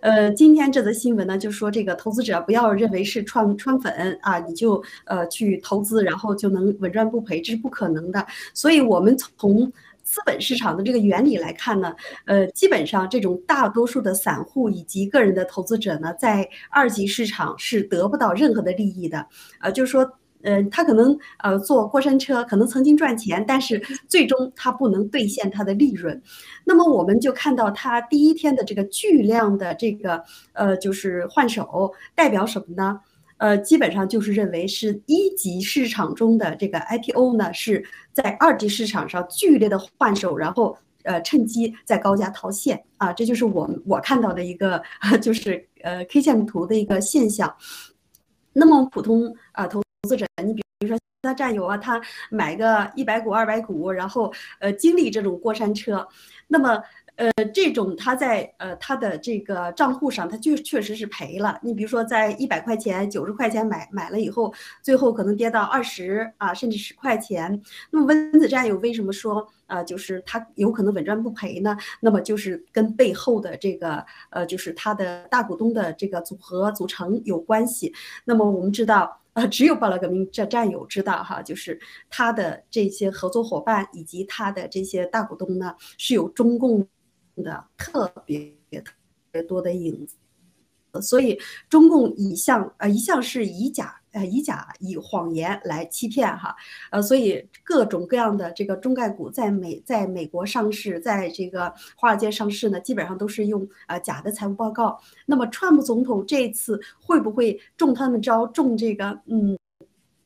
呃，今天这则新闻呢，就说这个投资者不要认为是川川粉啊，你就呃去投资，然后就能稳赚不赔，这是不可能的。所以我们从资本市场的这个原理来看呢，呃，基本上这种大多数的散户以及个人的投资者呢，在二级市场是得不到任何的利益的，呃，就是说，呃，他可能呃坐过山车，可能曾经赚钱，但是最终他不能兑现他的利润。那么我们就看到他第一天的这个巨量的这个呃就是换手，代表什么呢？呃，基本上就是认为是一级市场中的这个 IPO 呢，是在二级市场上剧烈的换手，然后呃趁机在高价套现啊，这就是我我看到的一个 就是呃 K 线图的一个现象。那么普通啊投资者，你比如说他战友啊，他买个一百股、二百股，然后呃经历这种过山车，那么。呃，这种他在呃他的这个账户上，他就确实是赔了。你比如说，在一百块钱、九十块钱买买了以后，最后可能跌到二十啊，甚至十块钱。那么温子战友为什么说啊，就是他有可能稳赚不赔呢？那么就是跟背后的这个呃，就是他的大股东的这个组合组成有关系。那么我们知道。啊，只有爆料革命这战友知道哈，就是他的这些合作伙伴以及他的这些大股东呢，是有中共的特别特别多的影子。所以中共一向呃一向是以假呃以假以谎言来欺骗哈，呃所以各种各样的这个中概股在美在美国上市，在这个华尔街上市呢，基本上都是用呃假的财务报告。那么川普总统这次会不会中他们招，中这个嗯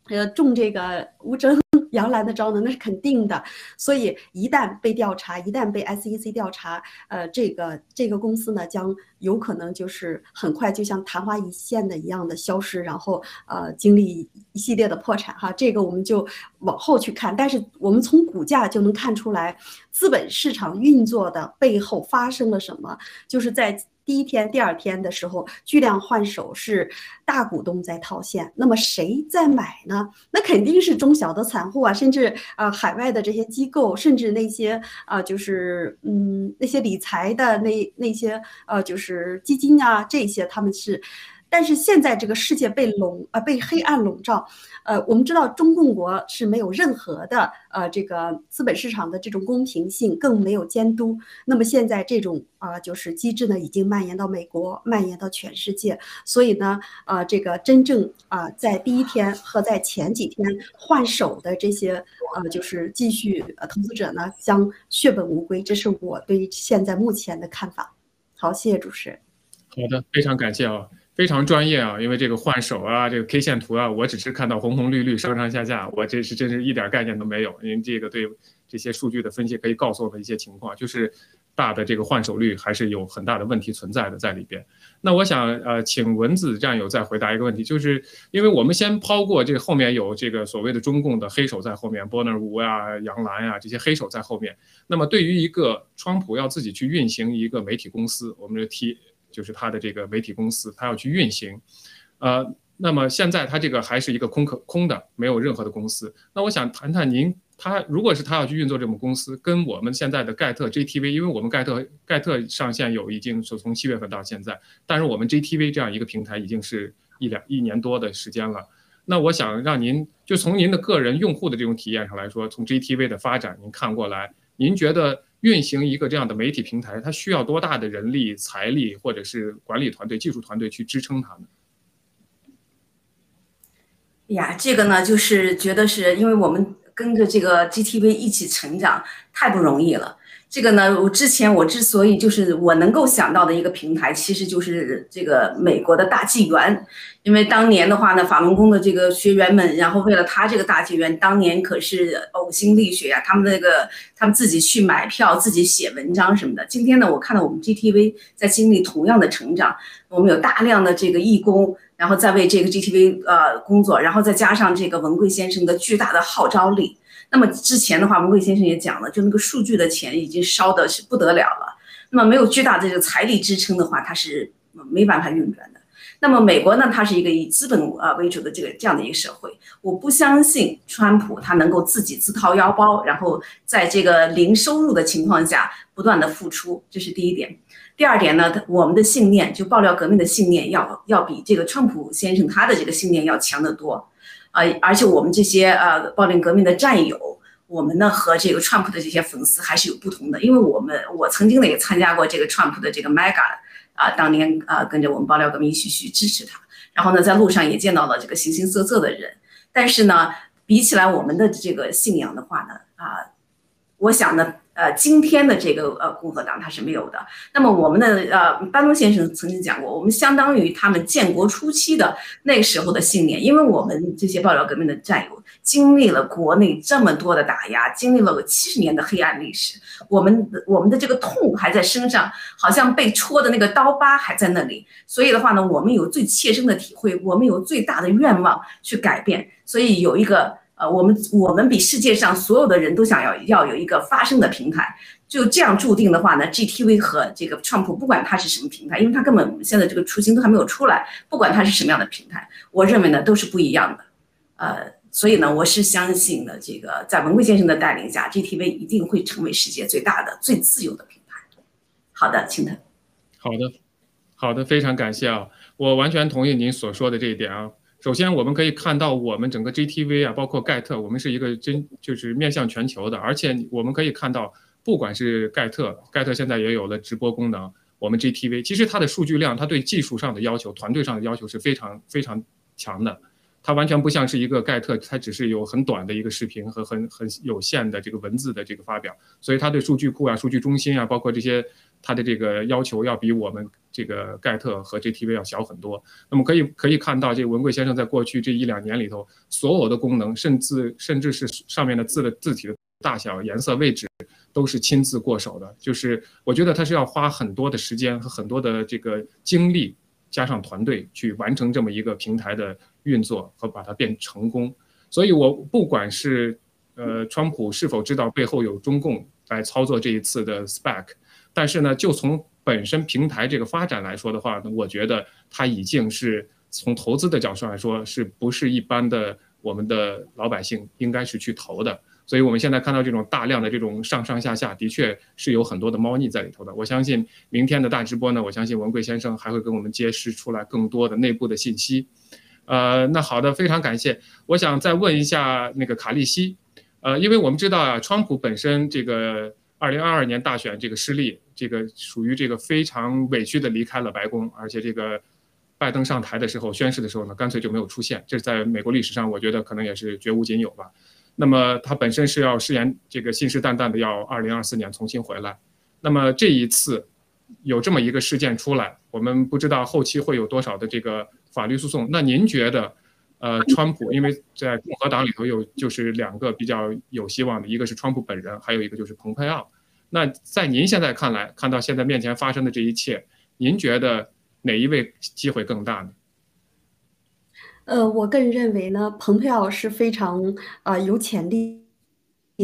呃中这个吴征？杨澜的招呢，那是肯定的。所以一旦被调查，一旦被 SEC 调查，呃，这个这个公司呢，将有可能就是很快就像昙花一现的一样的消失，然后呃，经历一系列的破产哈。这个我们就往后去看。但是我们从股价就能看出来，资本市场运作的背后发生了什么，就是在。第一天、第二天的时候，巨量换手是大股东在套现，那么谁在买呢？那肯定是中小的散户啊，甚至啊海外的这些机构，甚至那些啊就是嗯那些理财的那那些呃就是基金啊这些他们是。但是现在这个世界被笼啊被黑暗笼罩，呃，我们知道中共国是没有任何的呃这个资本市场的这种公平性，更没有监督。那么现在这种啊就是机制呢已经蔓延到美国，蔓延到全世界。所以呢，啊这个真正啊在第一天和在前几天换手的这些呃就是继续呃投资者呢将血本无归，这是我对现在目前的看法。好，谢谢主持人。好的，非常感谢啊。非常专业啊，因为这个换手啊，这个 K 线图啊，我只是看到红红绿绿、上上下下，我这是真是一点概念都没有。您这个对这些数据的分析可以告诉我们一些情况，就是大的这个换手率还是有很大的问题存在的在里边。那我想呃，请文子战友再回答一个问题，就是因为我们先抛过这个后面有这个所谓的中共的黑手在后面，波纳吴啊、杨澜呀这些黑手在后面。那么对于一个川普要自己去运行一个媒体公司，我们这提。就是他的这个媒体公司，他要去运行，呃，那么现在他这个还是一个空壳空的，没有任何的公司。那我想谈谈您，他如果是他要去运作这种公司，跟我们现在的盖特 GTV，因为我们盖特盖特上线有已经是从七月份到现在，但是我们 GTV 这样一个平台已经是一两一年多的时间了。那我想让您就从您的个人用户的这种体验上来说，从 GTV 的发展您看过来，您觉得？运行一个这样的媒体平台，它需要多大的人力、财力，或者是管理团队、技术团队去支撑它呢？呀，这个呢，就是觉得是因为我们跟着这个 GTV 一起成长，太不容易了。这个呢，我之前我之所以就是我能够想到的一个平台，其实就是这个美国的大纪元，因为当年的话呢，法轮功的这个学员们，然后为了他这个大纪元，当年可是呕心沥血啊，他们那个他们自己去买票，自己写文章什么的。今天呢，我看到我们 GTV 在经历同样的成长，我们有大量的这个义工，然后在为这个 GTV 呃工作，然后再加上这个文贵先生的巨大的号召力。那么之前的话，文贵先生也讲了，就那个数据的钱已经烧的是不得了了。那么没有巨大的这个财力支撑的话，它是没办法运转的。那么美国呢，它是一个以资本啊为主的这个这样的一个社会。我不相信川普他能够自己自掏腰包，然后在这个零收入的情况下不断的付出，这是第一点。第二点呢，我们的信念就爆料革命的信念要要比这个川普先生他的这个信念要强得多。呃，而且我们这些呃，暴力革命的战友，我们呢和这个川普的这些粉丝还是有不同的，因为我们我曾经呢也参加过这个川普的这个 Mega，啊，当年啊跟着我们爆料革命一起去支持他，然后呢在路上也见到了这个形形色色的人，但是呢比起来我们的这个信仰的话呢，啊，我想呢。呃，今天的这个呃共和党它是没有的。那么我们的呃班农先生曾经讲过，我们相当于他们建国初期的那时候的信念，因为我们这些爆料革命的战友经历了国内这么多的打压，经历了七十年的黑暗历史，我们我们的这个痛还在身上，好像被戳的那个刀疤还在那里。所以的话呢，我们有最切身的体会，我们有最大的愿望去改变。所以有一个。呃，我们我们比世界上所有的人都想要要有一个发声的平台。就这样注定的话呢，GTV 和这个创普，不管它是什么平台，因为它根本现在这个雏形都还没有出来，不管它是什么样的平台，我认为呢都是不一样的。呃，所以呢，我是相信呢，这个在文贵先生的带领下，GTV 一定会成为世界最大的、最自由的平台。好的，青藤。好的，好的，非常感谢啊，我完全同意您所说的这一点啊。首先，我们可以看到，我们整个 GTV 啊，包括盖特，我们是一个真就是面向全球的，而且我们可以看到，不管是盖特，盖特现在也有了直播功能，我们 GTV 其实它的数据量，它对技术上的要求、团队上的要求是非常非常强的，它完全不像是一个盖特，它只是有很短的一个视频和很很有限的这个文字的这个发表，所以它对数据库啊、数据中心啊，包括这些。它的这个要求要比我们这个盖特和 GTV 要小很多。那么可以可以看到，这文贵先生在过去这一两年里头，所有的功能，甚至甚至是上面的字的字体的大小、颜色、位置，都是亲自过手的。就是我觉得他是要花很多的时间和很多的这个精力，加上团队去完成这么一个平台的运作和把它变成功。所以，我不管是呃，川普是否知道背后有中共来操作这一次的 SPAC。但是呢，就从本身平台这个发展来说的话呢，我觉得它已经是从投资的角度来说，是不是一般的我们的老百姓应该是去投的？所以我们现在看到这种大量的这种上上下下，的确是有很多的猫腻在里头的。我相信明天的大直播呢，我相信文贵先生还会跟我们揭示出来更多的内部的信息。呃，那好的，非常感谢。我想再问一下那个卡利西，呃，因为我们知道啊，川普本身这个二零二二年大选这个失利。这个属于这个非常委屈的离开了白宫，而且这个拜登上台的时候宣誓的时候呢，干脆就没有出现。这在美国历史上，我觉得可能也是绝无仅有吧。那么他本身是要誓言这个信誓旦旦的要二零二四年重新回来。那么这一次有这么一个事件出来，我们不知道后期会有多少的这个法律诉讼。那您觉得，呃，川普因为在共和党里头有就是两个比较有希望的，一个是川普本人，还有一个就是蓬佩奥。那在您现在看来，看到现在面前发生的这一切，您觉得哪一位机会更大呢？呃，我个人认为呢，蓬佩奥是非常啊有潜力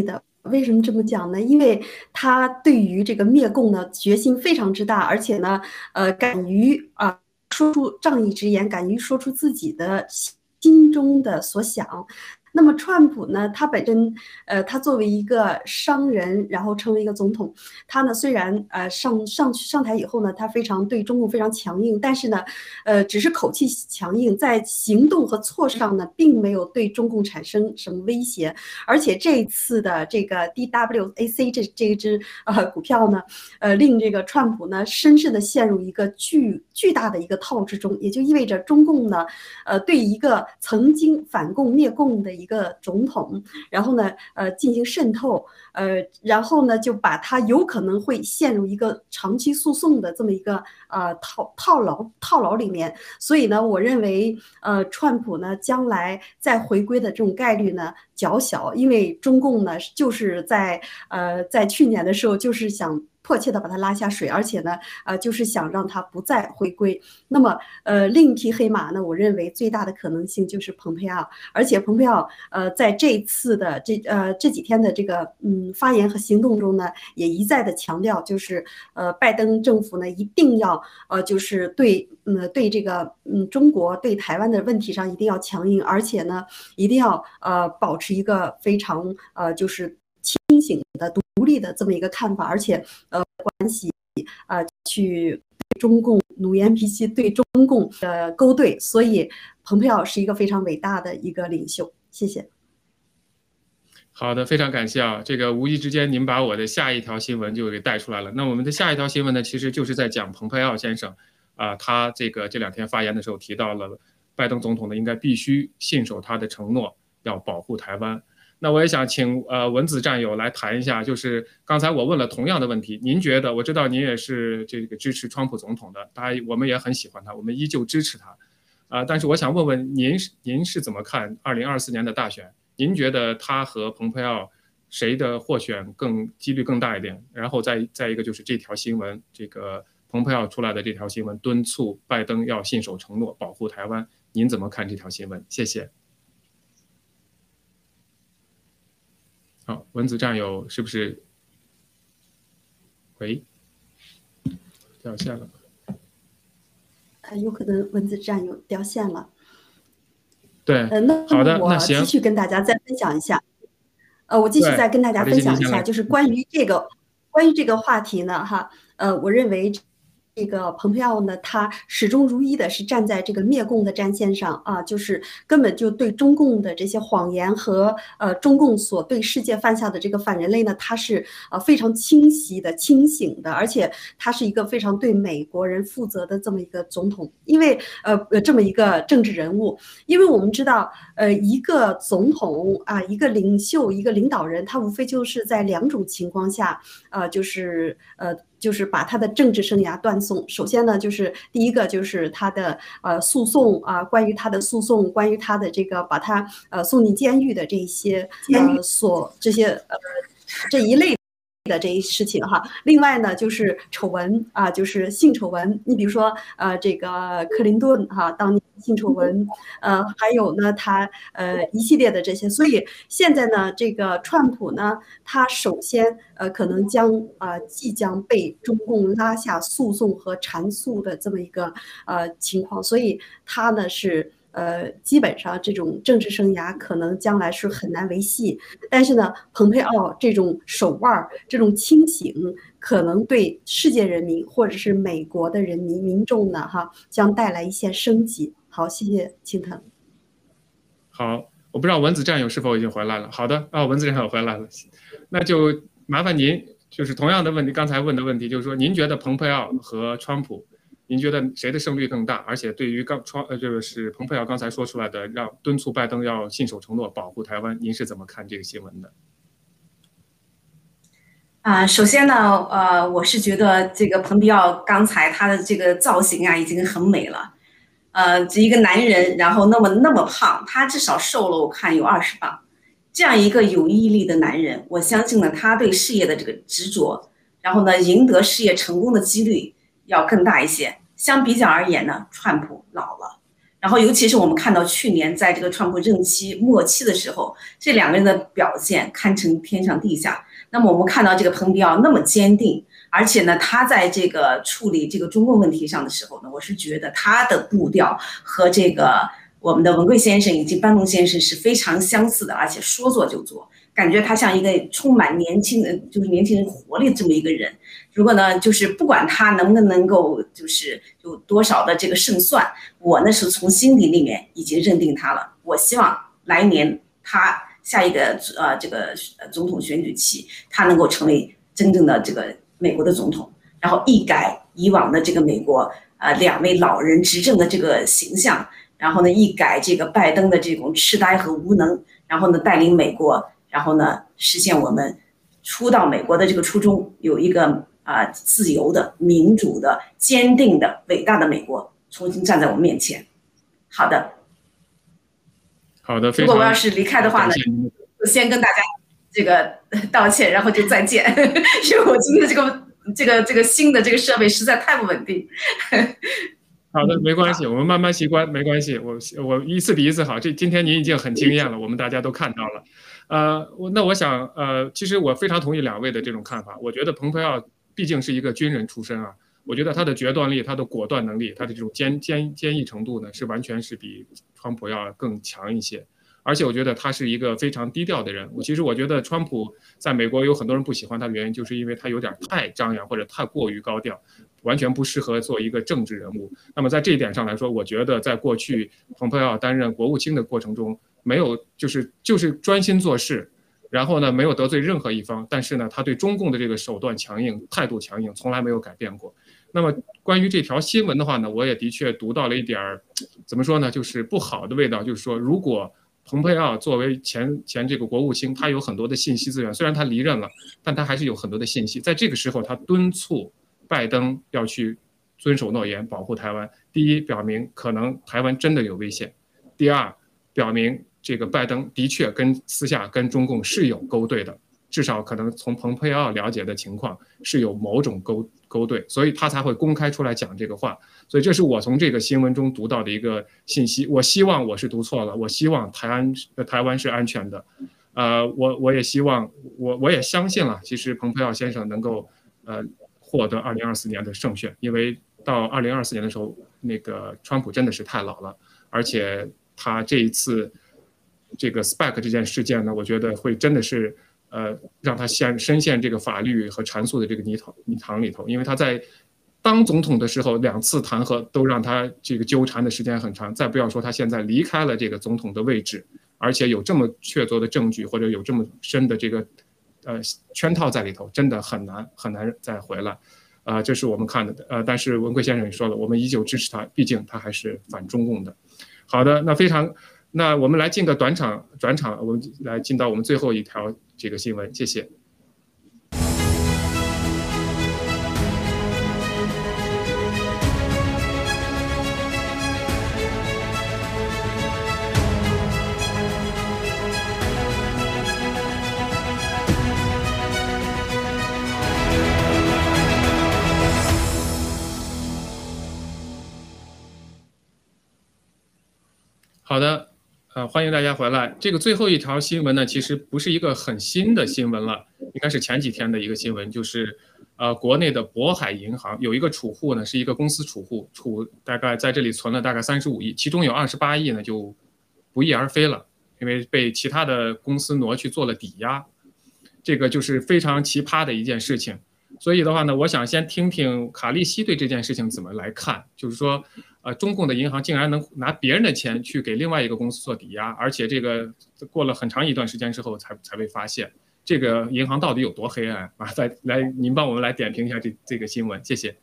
的。为什么这么讲呢？因为他对于这个灭共呢决心非常之大，而且呢，呃，敢于啊说出仗义之言，敢于说出自己的心中的所想。那么，川普呢？他本身，呃，他作为一个商人，然后成为一个总统，他呢虽然呃上上上台以后呢，他非常对中共非常强硬，但是呢，呃，只是口气强硬，在行动和措施上呢，并没有对中共产生什么威胁。而且这一次的这个 DWAC 这这一支呃股票呢，呃，令这个川普呢深深的陷入一个巨巨大的一个套之中，也就意味着中共呢，呃，对一个曾经反共灭共的。一个总统，然后呢，呃，进行渗透，呃，然后呢，就把他有可能会陷入一个长期诉讼的这么一个呃套套牢套牢里面。所以呢，我认为，呃，川普呢，将来再回归的这种概率呢较小，因为中共呢就是在呃在去年的时候就是想。迫切的把他拉下水，而且呢，呃，就是想让他不再回归。那么，呃，另一匹黑马呢，我认为最大的可能性就是蓬佩奥，而且蓬佩奥，呃，在这次的这呃这几天的这个嗯发言和行动中呢，也一再的强调，就是呃拜登政府呢一定要呃就是对嗯对这个嗯中国对台湾的问题上一定要强硬，而且呢一定要呃保持一个非常呃就是清醒的独。立的这么一个看法，而且呃，关系啊，去对中共努颜皮息对中共的勾兑，所以蓬佩奥是一个非常伟大的一个领袖。谢谢。好的，非常感谢啊！这个无意之间您把我的下一条新闻就给带出来了。那我们的下一条新闻呢，其实就是在讲蓬佩奥先生啊，他这个这两天发言的时候提到了拜登总统呢，应该必须信守他的承诺，要保护台湾。那我也想请呃文子战友来谈一下，就是刚才我问了同样的问题，您觉得？我知道您也是这个支持川普总统的，当然我们也很喜欢他，我们依旧支持他，啊，但是我想问问您，您是怎么看二零二四年的大选？您觉得他和蓬佩奥谁的获选更几率更大一点？然后再再一个就是这条新闻，这个蓬佩奥出来的这条新闻，敦促拜登要信守承诺，保护台湾，您怎么看这条新闻？谢谢。好，文子战友是不是？喂，掉线了。呃，有可能文字战友掉线了。对，呃，那好的，我继续跟大家再分享一下。呃，我继续再跟大家分享一下，就是关于这个关于这个话题呢，哈，呃，我认为。这个蓬佩奥呢，他始终如一的是站在这个灭共的战线上啊，就是根本就对中共的这些谎言和呃中共所对世界犯下的这个反人类呢，他是呃非常清晰的、清醒的，而且他是一个非常对美国人负责的这么一个总统，因为呃呃这么一个政治人物，因为我们知道呃一个总统啊，一个领袖、一个领导人，他无非就是在两种情况下，呃就是呃。就是把他的政治生涯断送。首先呢，就是第一个就是他的呃诉讼啊，关于他的诉讼，关于他的这个把他呃送进监狱的这些呃所这些呃这一类。的这一事情哈，另外呢就是丑闻啊，就是性丑闻。你比如说呃，这个克林顿哈，当年性丑闻，呃，还有呢他呃一系列的这些。所以现在呢，这个川普呢，他首先呃可能将啊即将被中共拉下诉讼和缠诉的这么一个呃情况，所以他呢是。呃，基本上这种政治生涯可能将来是很难维系，但是呢，蓬佩奥这种手腕儿、这种清醒，可能对世界人民或者是美国的人民民众呢，哈，将带来一些生机。好，谢谢青藤。好，我不知道文子战友是否已经回来了。好的，啊，文子战友回来了，那就麻烦您，就是同样的问题，刚才问的问题，就是说，您觉得蓬佩奥和川普？您觉得谁的胜率更大？而且对于刚川呃，这个是蓬佩奥刚才说出来的，让敦促拜登要信守承诺，保护台湾，您是怎么看这个新闻的？啊，首先呢，呃，我是觉得这个蓬佩奥刚才他的这个造型啊，已经很美了。呃，这一个男人，然后那么那么胖，他至少瘦了，我看有二十磅。这样一个有毅力的男人，我相信呢，他对事业的这个执着，然后呢，赢得事业成功的几率要更大一些。相比较而言呢，川普老了，然后尤其是我们看到去年在这个川普任期末期的时候，这两个人的表现堪称天上地下。那么我们看到这个蓬佩奥那么坚定，而且呢，他在这个处理这个中共问题上的时候呢，我是觉得他的步调和这个我们的文贵先生以及班农先生是非常相似的，而且说做就做。感觉他像一个充满年轻的，就是年轻人活力这么一个人。如果呢，就是不管他能不能够，就是有多少的这个胜算，我呢是从心底里面已经认定他了。我希望来年他下一个呃这个总统选举期，他能够成为真正的这个美国的总统，然后一改以往的这个美国呃两位老人执政的这个形象，然后呢一改这个拜登的这种痴呆和无能，然后呢带领美国。然后呢，实现我们初到美国的这个初衷，有一个啊自由的、民主的、坚定的、伟大的美国重新站在我们面前。好的，好的。如果我要是离开的话呢，就先跟大家这个道歉，然后就再见，因为我今天这个这个这个新的这个设备实在太不稳定。好的，没关系，我们慢慢习惯，没关系。我我一次比一次好。这今天您已经很惊艳了，我们大家都看到了。呃，我那我想，呃，其实我非常同意两位的这种看法。我觉得蓬佩奥毕竟是一个军人出身啊，我觉得他的决断力、他的果断能力、他的这种坚坚坚毅程度呢，是完全是比川普要更强一些。而且我觉得他是一个非常低调的人。我其实我觉得川普在美国有很多人不喜欢他的原因，就是因为他有点太张扬或者太过于高调，完全不适合做一个政治人物。那么在这一点上来说，我觉得在过去蓬佩奥担任国务卿的过程中。没有，就是就是专心做事，然后呢，没有得罪任何一方。但是呢，他对中共的这个手段强硬、态度强硬，从来没有改变过。那么关于这条新闻的话呢，我也的确读到了一点儿，怎么说呢，就是不好的味道。就是说，如果蓬佩奥作为前前这个国务卿，他有很多的信息资源，虽然他离任了，但他还是有很多的信息。在这个时候，他敦促拜登要去遵守诺言，保护台湾。第一，表明可能台湾真的有危险；第二，表明。这个拜登的确跟私下跟中共是有勾兑的，至少可能从蓬佩奥了解的情况是有某种勾勾兑，所以他才会公开出来讲这个话。所以这是我从这个新闻中读到的一个信息。我希望我是读错了，我希望台湾台湾是安全的。呃，我我也希望，我我也相信了，其实蓬佩奥先生能够呃获得二零二四年的胜选，因为到二零二四年的时候，那个川普真的是太老了，而且他这一次这个 SPAC 这件事件呢，我觉得会真的是呃让他陷深陷这个法律和缠诉的这个泥塘泥塘里头，因为他在当总统的时候两次弹劾都让他这个纠缠的时间很长，再不要说他现在离开了这个总统的位置。而且有这么确凿的证据，或者有这么深的这个，呃，圈套在里头，真的很难很难再回来，啊，这是我们看的，呃，但是文贵先生也说了，我们依旧支持他，毕竟他还是反中共的。好的，那非常，那我们来进个短场转场，我们来进到我们最后一条这个新闻，谢谢。好的，呃，欢迎大家回来。这个最后一条新闻呢，其实不是一个很新的新闻了，应该是前几天的一个新闻，就是，呃，国内的渤海银行有一个储户呢，是一个公司储户，储大概在这里存了大概三十五亿，其中有二十八亿呢就不翼而飞了，因为被其他的公司挪去做了抵押，这个就是非常奇葩的一件事情。所以的话呢，我想先听听卡利西对这件事情怎么来看，就是说。呃，中共的银行竟然能拿别人的钱去给另外一个公司做抵押，而且这个过了很长一段时间之后才才被发现，这个银行到底有多黑暗啊？再来，您帮我们来点评一下这这个新闻，谢谢。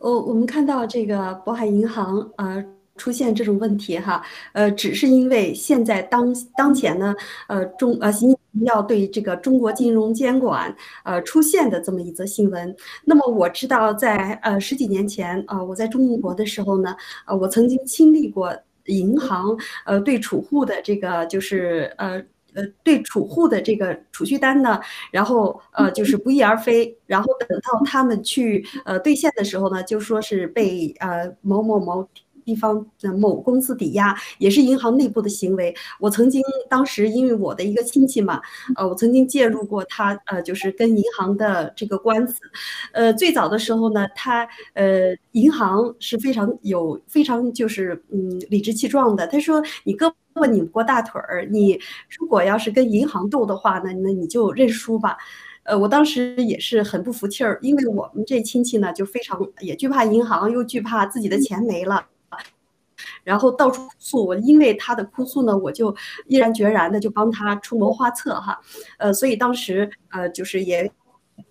哦，我们看到这个渤海银行呃出现这种问题哈，呃，只是因为现在当当前呢，呃中呃新。要对这个中国金融监管，呃出现的这么一则新闻。那么我知道，在呃十几年前，呃我在中国的时候呢，呃我曾经经历过银行，呃对储户的这个就是呃呃对储户的这个储蓄单呢，然后呃就是不翼而飞，然后等到他们去呃兑现的时候呢，就说是被呃某某某。地方的某公司抵押也是银行内部的行为。我曾经当时因为我的一个亲戚嘛，呃，我曾经介入过他，呃，就是跟银行的这个官司。呃，最早的时候呢，他呃，银行是非常有非常就是嗯理直气壮的。他说：“你胳膊拧不过大腿儿，你如果要是跟银行斗的话呢，那你就认输吧。”呃，我当时也是很不服气儿，因为我们这亲戚呢就非常也惧怕银行，又惧怕自己的钱没了。然后到处诉，我因为他的哭诉呢，我就毅然决然的就帮他出谋划策哈，呃，所以当时呃就是也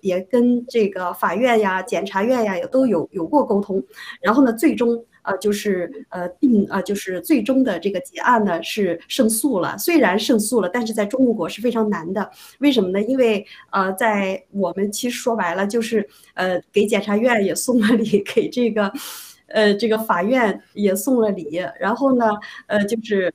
也跟这个法院呀、检察院呀也都有有过沟通，然后呢，最终呃就是呃定呃就是最终的这个结案呢是胜诉了，虽然胜诉了，但是在中国是非常难的，为什么呢？因为呃在我们其实说白了就是呃给检察院也送了礼，给这个。呃，这个法院也送了礼，然后呢，呃，就是，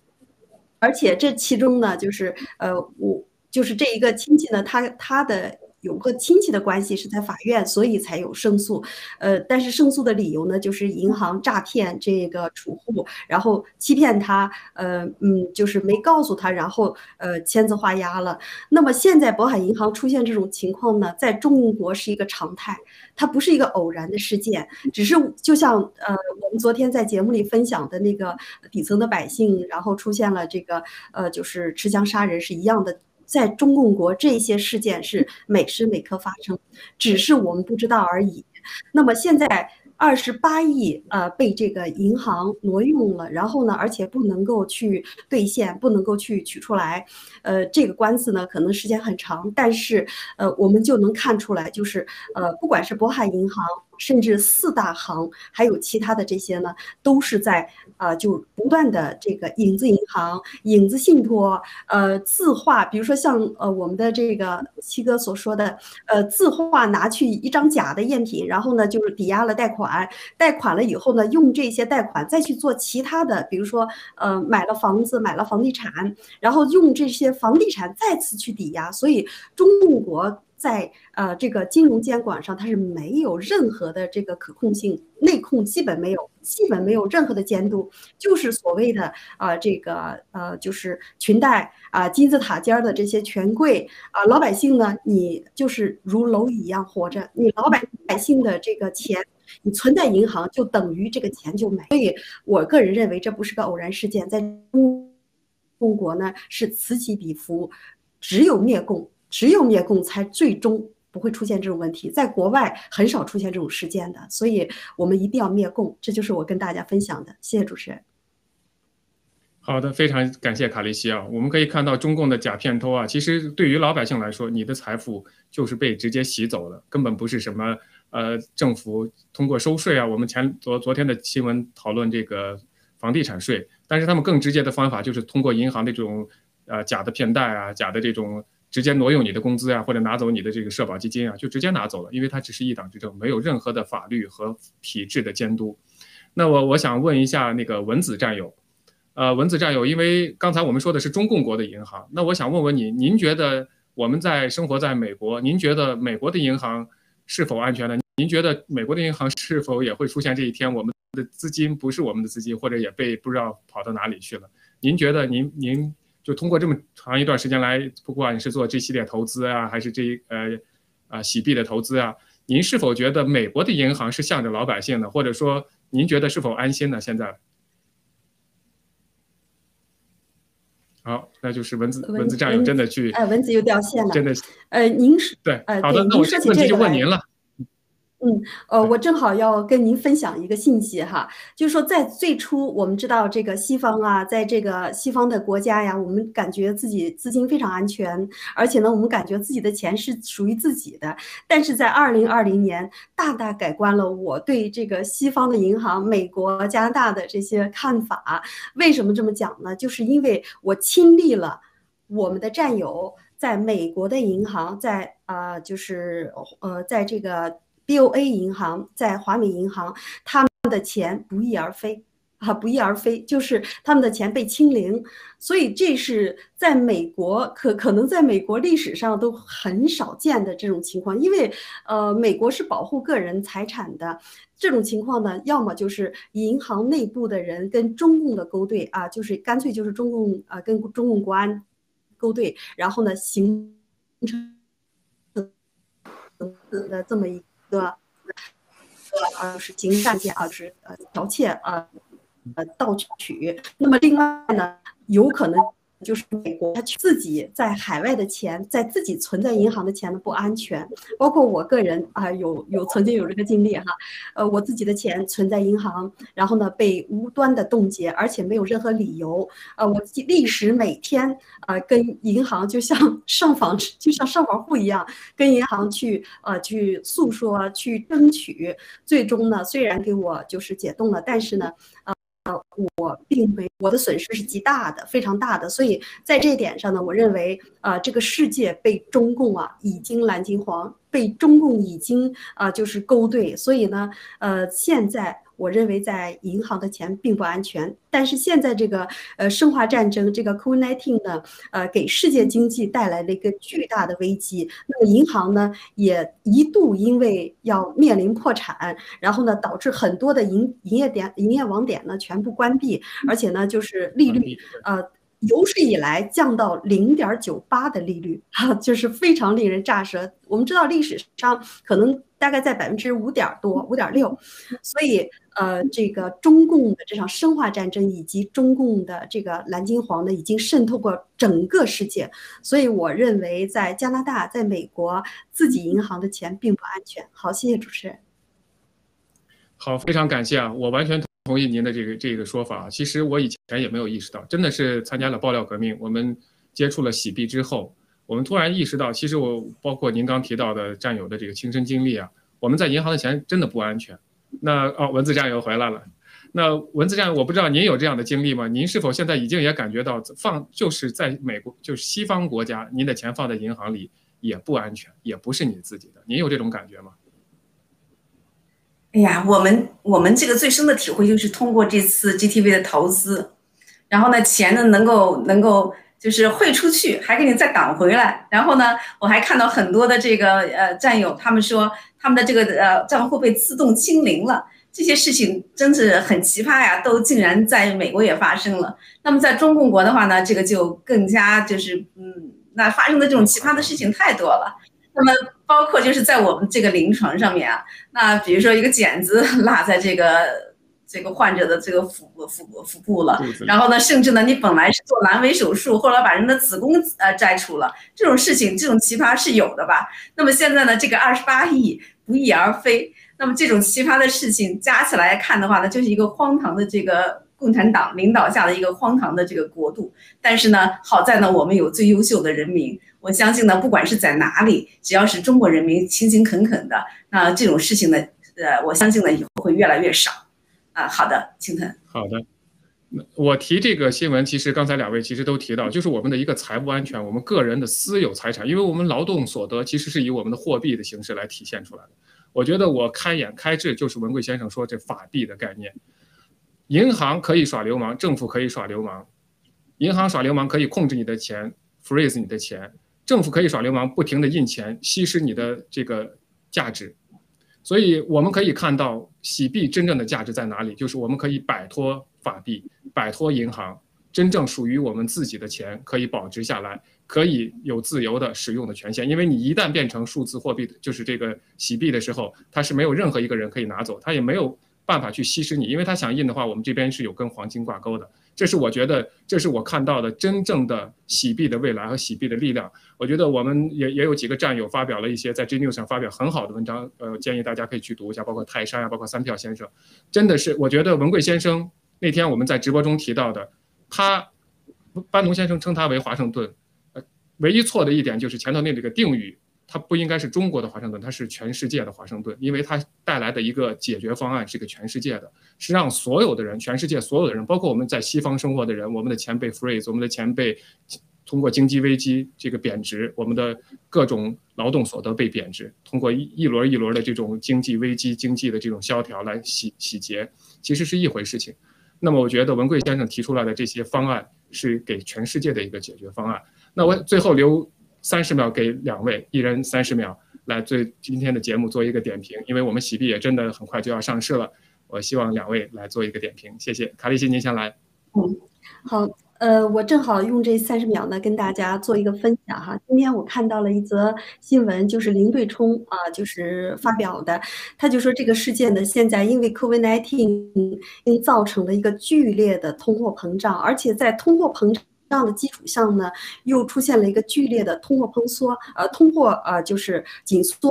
而且这其中呢，就是呃，我就是这一个亲戚呢，他他的。有个亲戚的关系是在法院，所以才有胜诉。呃，但是胜诉的理由呢，就是银行诈骗这个储户，然后欺骗他，呃，嗯，就是没告诉他，然后呃签字画押了。那么现在渤海银行出现这种情况呢，在中国是一个常态，它不是一个偶然的事件，只是就像呃我们昨天在节目里分享的那个底层的百姓，然后出现了这个呃就是持枪杀人是一样的。在中共国，这些事件是每时每刻发生，只是我们不知道而已。那么现在。二十八亿呃被这个银行挪用了，然后呢，而且不能够去兑现，不能够去取出来，呃，这个官司呢可能时间很长，但是呃我们就能看出来，就是呃不管是渤海银行，甚至四大行，还有其他的这些呢，都是在啊就不断的这个影子银行、影子信托，呃字画，比如说像呃我们的这个七哥所说的，呃字画拿去一张假的赝品，然后呢就是抵押了贷款。贷款了以后呢，用这些贷款再去做其他的，比如说，呃，买了房子，买了房地产，然后用这些房地产再次去抵押，所以中国。在呃这个金融监管上，它是没有任何的这个可控性，内控基本没有，基本没有任何的监督，就是所谓的啊这个呃就是裙带啊金字塔尖的这些权贵啊，老百姓呢，你就是如蝼蚁一样活着，你老百百姓的这个钱。你存在银行就等于这个钱就没，所以我个人认为这不是个偶然事件，在中中国呢是此起彼伏，只有灭共，只有灭共才最终不会出现这种问题，在国外很少出现这种事件的，所以我们一定要灭共，这就是我跟大家分享的，谢谢主持人。好的，非常感谢卡利西啊，我们可以看到中共的假骗偷啊，其实对于老百姓来说，你的财富就是被直接洗走了，根本不是什么。呃，政府通过收税啊，我们前昨昨天的新闻讨论这个房地产税，但是他们更直接的方法就是通过银行的这种呃假的骗贷啊，假的这种直接挪用你的工资啊，或者拿走你的这个社保基金啊，就直接拿走了，因为它只是一党执政，没有任何的法律和体制的监督。那我我想问一下那个文子战友，呃，文子战友，因为刚才我们说的是中共国的银行，那我想问问你，您觉得我们在生活在美国，您觉得美国的银行是否安全呢？您觉得美国的银行是否也会出现这一天？我们的资金不是我们的资金，或者也被不知道跑到哪里去了？您觉得您您就通过这么长一段时间来，不管你是做这系列投资啊，还是这呃啊洗币的投资啊，您是否觉得美国的银行是向着老百姓的？或者说您觉得是否安心呢？现在，好，那就是文字文字战友真的去，哎，文字又掉线了，真的，呃，您是对，好的，那我这问题就问您了。嗯，呃，我正好要跟您分享一个信息哈，就是说在最初我们知道这个西方啊，在这个西方的国家呀，我们感觉自己资金非常安全，而且呢，我们感觉自己的钱是属于自己的。但是在二零二零年，大大改观了我对这个西方的银行、美国、加拿大的这些看法。为什么这么讲呢？就是因为我亲历了我们的战友在美国的银行，在啊，就是呃，在这个。BOA 银行在华美银行，他们的钱不翼而飞啊，不翼而飞，就是他们的钱被清零，所以这是在美国可可能在美国历史上都很少见的这种情况，因为呃，美国是保护个人财产的，这种情况呢，要么就是银行内部的人跟中共的勾兑啊，就是干脆就是中共啊跟中共国安勾兑，然后呢形成的这么一。个呃是刑事案件啊，是呃剽窃啊，呃盗取。那么另外呢，有可能。就是美国，他自己在海外的钱，在自己存在银行的钱呢不安全。包括我个人啊，有有曾经有这个经历哈，呃，我自己的钱存在银行，然后呢被无端的冻结，而且没有任何理由。呃，我历时每天呃跟银行就像 上访，就像上访户一样，跟银行去呃去诉说，去争取。最终呢，虽然给我就是解冻了，但是呢，呃。呃，我并没，我的损失是极大的，非常大的，所以在这一点上呢，我认为，呃，这个世界被中共啊已经蓝金黄，被中共已经啊就是勾兑，所以呢，呃，现在。我认为在银行的钱并不安全，但是现在这个呃生化战争，这个 COVID-19 呢，呃给世界经济带来了一个巨大的危机。那么银行呢也一度因为要面临破产，然后呢导致很多的营营业点、营业网点呢全部关闭，而且呢就是利率呃有史以来降到零点九八的利率，哈，就是非常令人咋舌。我们知道历史上可能大概在百分之五点多、五点六，所以。呃，这个中共的这场生化战争以及中共的这个蓝金黄呢，已经渗透过整个世界，所以我认为在加拿大、在美国自己银行的钱并不安全。好，谢谢主持人。好，非常感谢啊，我完全同意您的这个这个说法。其实我以前也没有意识到，真的是参加了爆料革命，我们接触了洗币之后，我们突然意识到，其实我包括您刚提到的战友的这个亲身经历啊，我们在银行的钱真的不安全。那哦，文字战友回来了。那文字战友，我不知道您有这样的经历吗？您是否现在已经也感觉到放就是在美国，就是西方国家，您的钱放在银行里也不安全，也不是你自己的。您有这种感觉吗？哎呀，我们我们这个最深的体会就是通过这次 GTV 的投资，然后呢，钱呢能够能够就是汇出去，还给你再挡回来。然后呢，我还看到很多的这个呃战友，他们说他们的这个呃账户被自动清零了。这些事情真是很奇葩呀，都竟然在美国也发生了。那么在中共国的话呢，这个就更加就是嗯，那发生的这种奇葩的事情太多了。那么包括就是在我们这个临床上面啊，那比如说一个剪子 落在这个这个患者的这个腹腹腹部了，然后呢，甚至呢，你本来是做阑尾手术，后来把人的子宫呃摘除了，这种事情这种奇葩是有的吧？那么现在呢，这个二十八亿不翼而飞。那么这种奇葩的事情加起来看的话呢，就是一个荒唐的这个共产党领导下的一个荒唐的这个国度。但是呢，好在呢，我们有最优秀的人民。我相信呢，不管是在哪里，只要是中国人民勤勤恳恳的，那这种事情呢，呃，我相信呢，以后会越来越少。啊，好的，青藤。好的，我提这个新闻，其实刚才两位其实都提到，就是我们的一个财务安全，我们个人的私有财产，因为我们劳动所得其实是以我们的货币的形式来体现出来的。我觉得我开眼开智就是文贵先生说这法币的概念，银行可以耍流氓，政府可以耍流氓，银行耍流氓可以控制你的钱，freeze 你的钱，政府可以耍流氓，不停的印钱，稀释你的这个价值，所以我们可以看到洗币真正的价值在哪里，就是我们可以摆脱法币，摆脱银行，真正属于我们自己的钱可以保值下来。可以有自由的使用的权限，因为你一旦变成数字货币，就是这个洗币的时候，它是没有任何一个人可以拿走，它也没有办法去稀释你，因为它想印的话，我们这边是有跟黄金挂钩的。这是我觉得，这是我看到的真正的洗币的未来和洗币的力量。我觉得我们也也有几个战友发表了一些在 G News 上发表很好的文章，呃，建议大家可以去读一下，包括泰山啊，包括三票先生，真的是，我觉得文贵先生那天我们在直播中提到的，他班农先生称他为华盛顿。呃唯一错的一点就是前头那几个定语，它不应该是中国的华盛顿，它是全世界的华盛顿，因为它带来的一个解决方案是个全世界的，是让所有的人，全世界所有的人，包括我们在西方生活的人，我们的钱被 freeze，我们的钱被通过经济危机这个贬值，我们的各种劳动所得被贬值，通过一一轮一轮的这种经济危机、经济的这种萧条来洗洗劫，其实是一回事情。那么我觉得文贵先生提出来的这些方案是给全世界的一个解决方案。那我最后留三十秒给两位，一人三十秒来对今天的节目做一个点评，因为我们喜币也真的很快就要上市了，我希望两位来做一个点评，谢谢。卡利西，您先来。嗯，好。呃，我正好用这三十秒呢，跟大家做一个分享哈。今天我看到了一则新闻，就是林对冲啊，就是发表的，他就说这个事件呢，现在因为 COVID-19 因造成了一个剧烈的通货膨胀，而且在通货膨胀这样的基础上呢，又出现了一个剧烈的通货膨缩，呃，通货呃就是紧缩。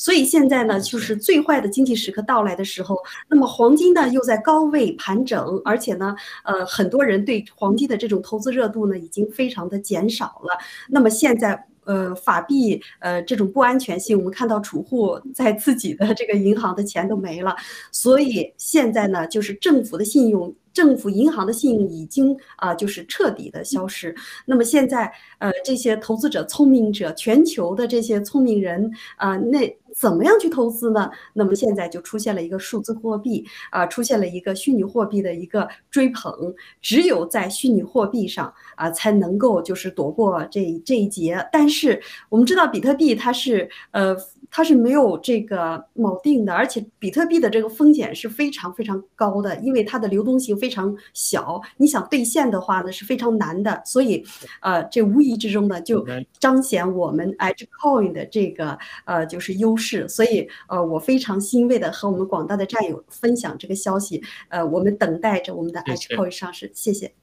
所以现在呢，就是最坏的经济时刻到来的时候，那么黄金呢又在高位盘整，而且呢，呃，很多人对黄金的这种投资热度呢已经非常的减少了。那么现在，呃，法币呃这种不安全性，我们看到储户在自己的这个银行的钱都没了，所以现在呢，就是政府的信用。政府银行的信用已经啊，就是彻底的消失。那么现在，呃，这些投资者、聪明者、全球的这些聪明人啊，那怎么样去投资呢？那么现在就出现了一个数字货币啊，出现了一个虚拟货币的一个追捧。只有在虚拟货币上啊，才能够就是躲过这这一劫。但是我们知道，比特币它是呃。它是没有这个锚定的，而且比特币的这个风险是非常非常高的，因为它的流动性非常小，你想兑现的话呢是非常难的。所以，呃，这无意之中呢就彰显我们 Edge Coin 的这个呃就是优势。所以，呃，我非常欣慰的和我们广大的战友分享这个消息。呃，我们等待着我们的 Coin 上市。谢谢。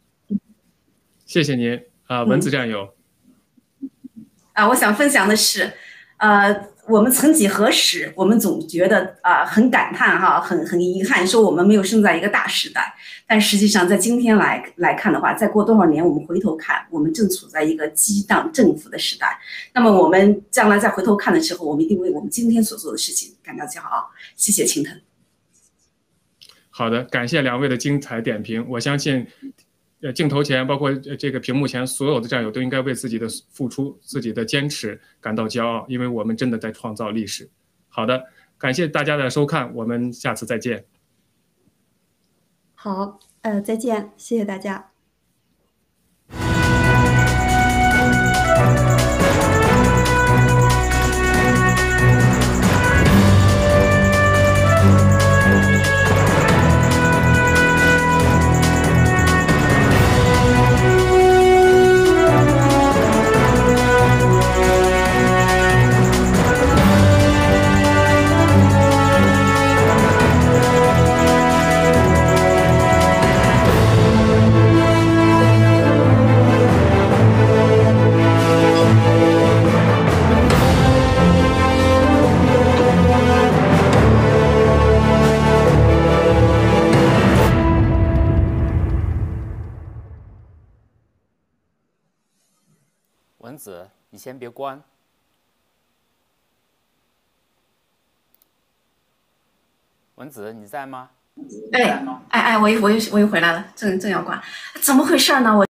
谢谢您啊，文字战友。啊，我想分享的是，呃。我们曾几何时，我们总觉得啊很感叹哈，很很遗憾，说我们没有生在一个大时代。但实际上，在今天来来看的话，再过多少年，我们回头看，我们正处在一个激荡政府的时代。那么，我们将来再回头看的时候，我们一定为我们今天所做的事情感到骄傲。谢谢青藤。好的，感谢两位的精彩点评。我相信。呃，镜头前，包括这个屏幕前，所有的战友都应该为自己的付出、自己的坚持感到骄傲，因为我们真的在创造历史。好的，感谢大家的收看，我们下次再见。好，呃，再见，谢谢大家。子，你先别关。文子，你在吗？哎哎哎，我又我又我又回来了，正正要关，怎么回事呢？我。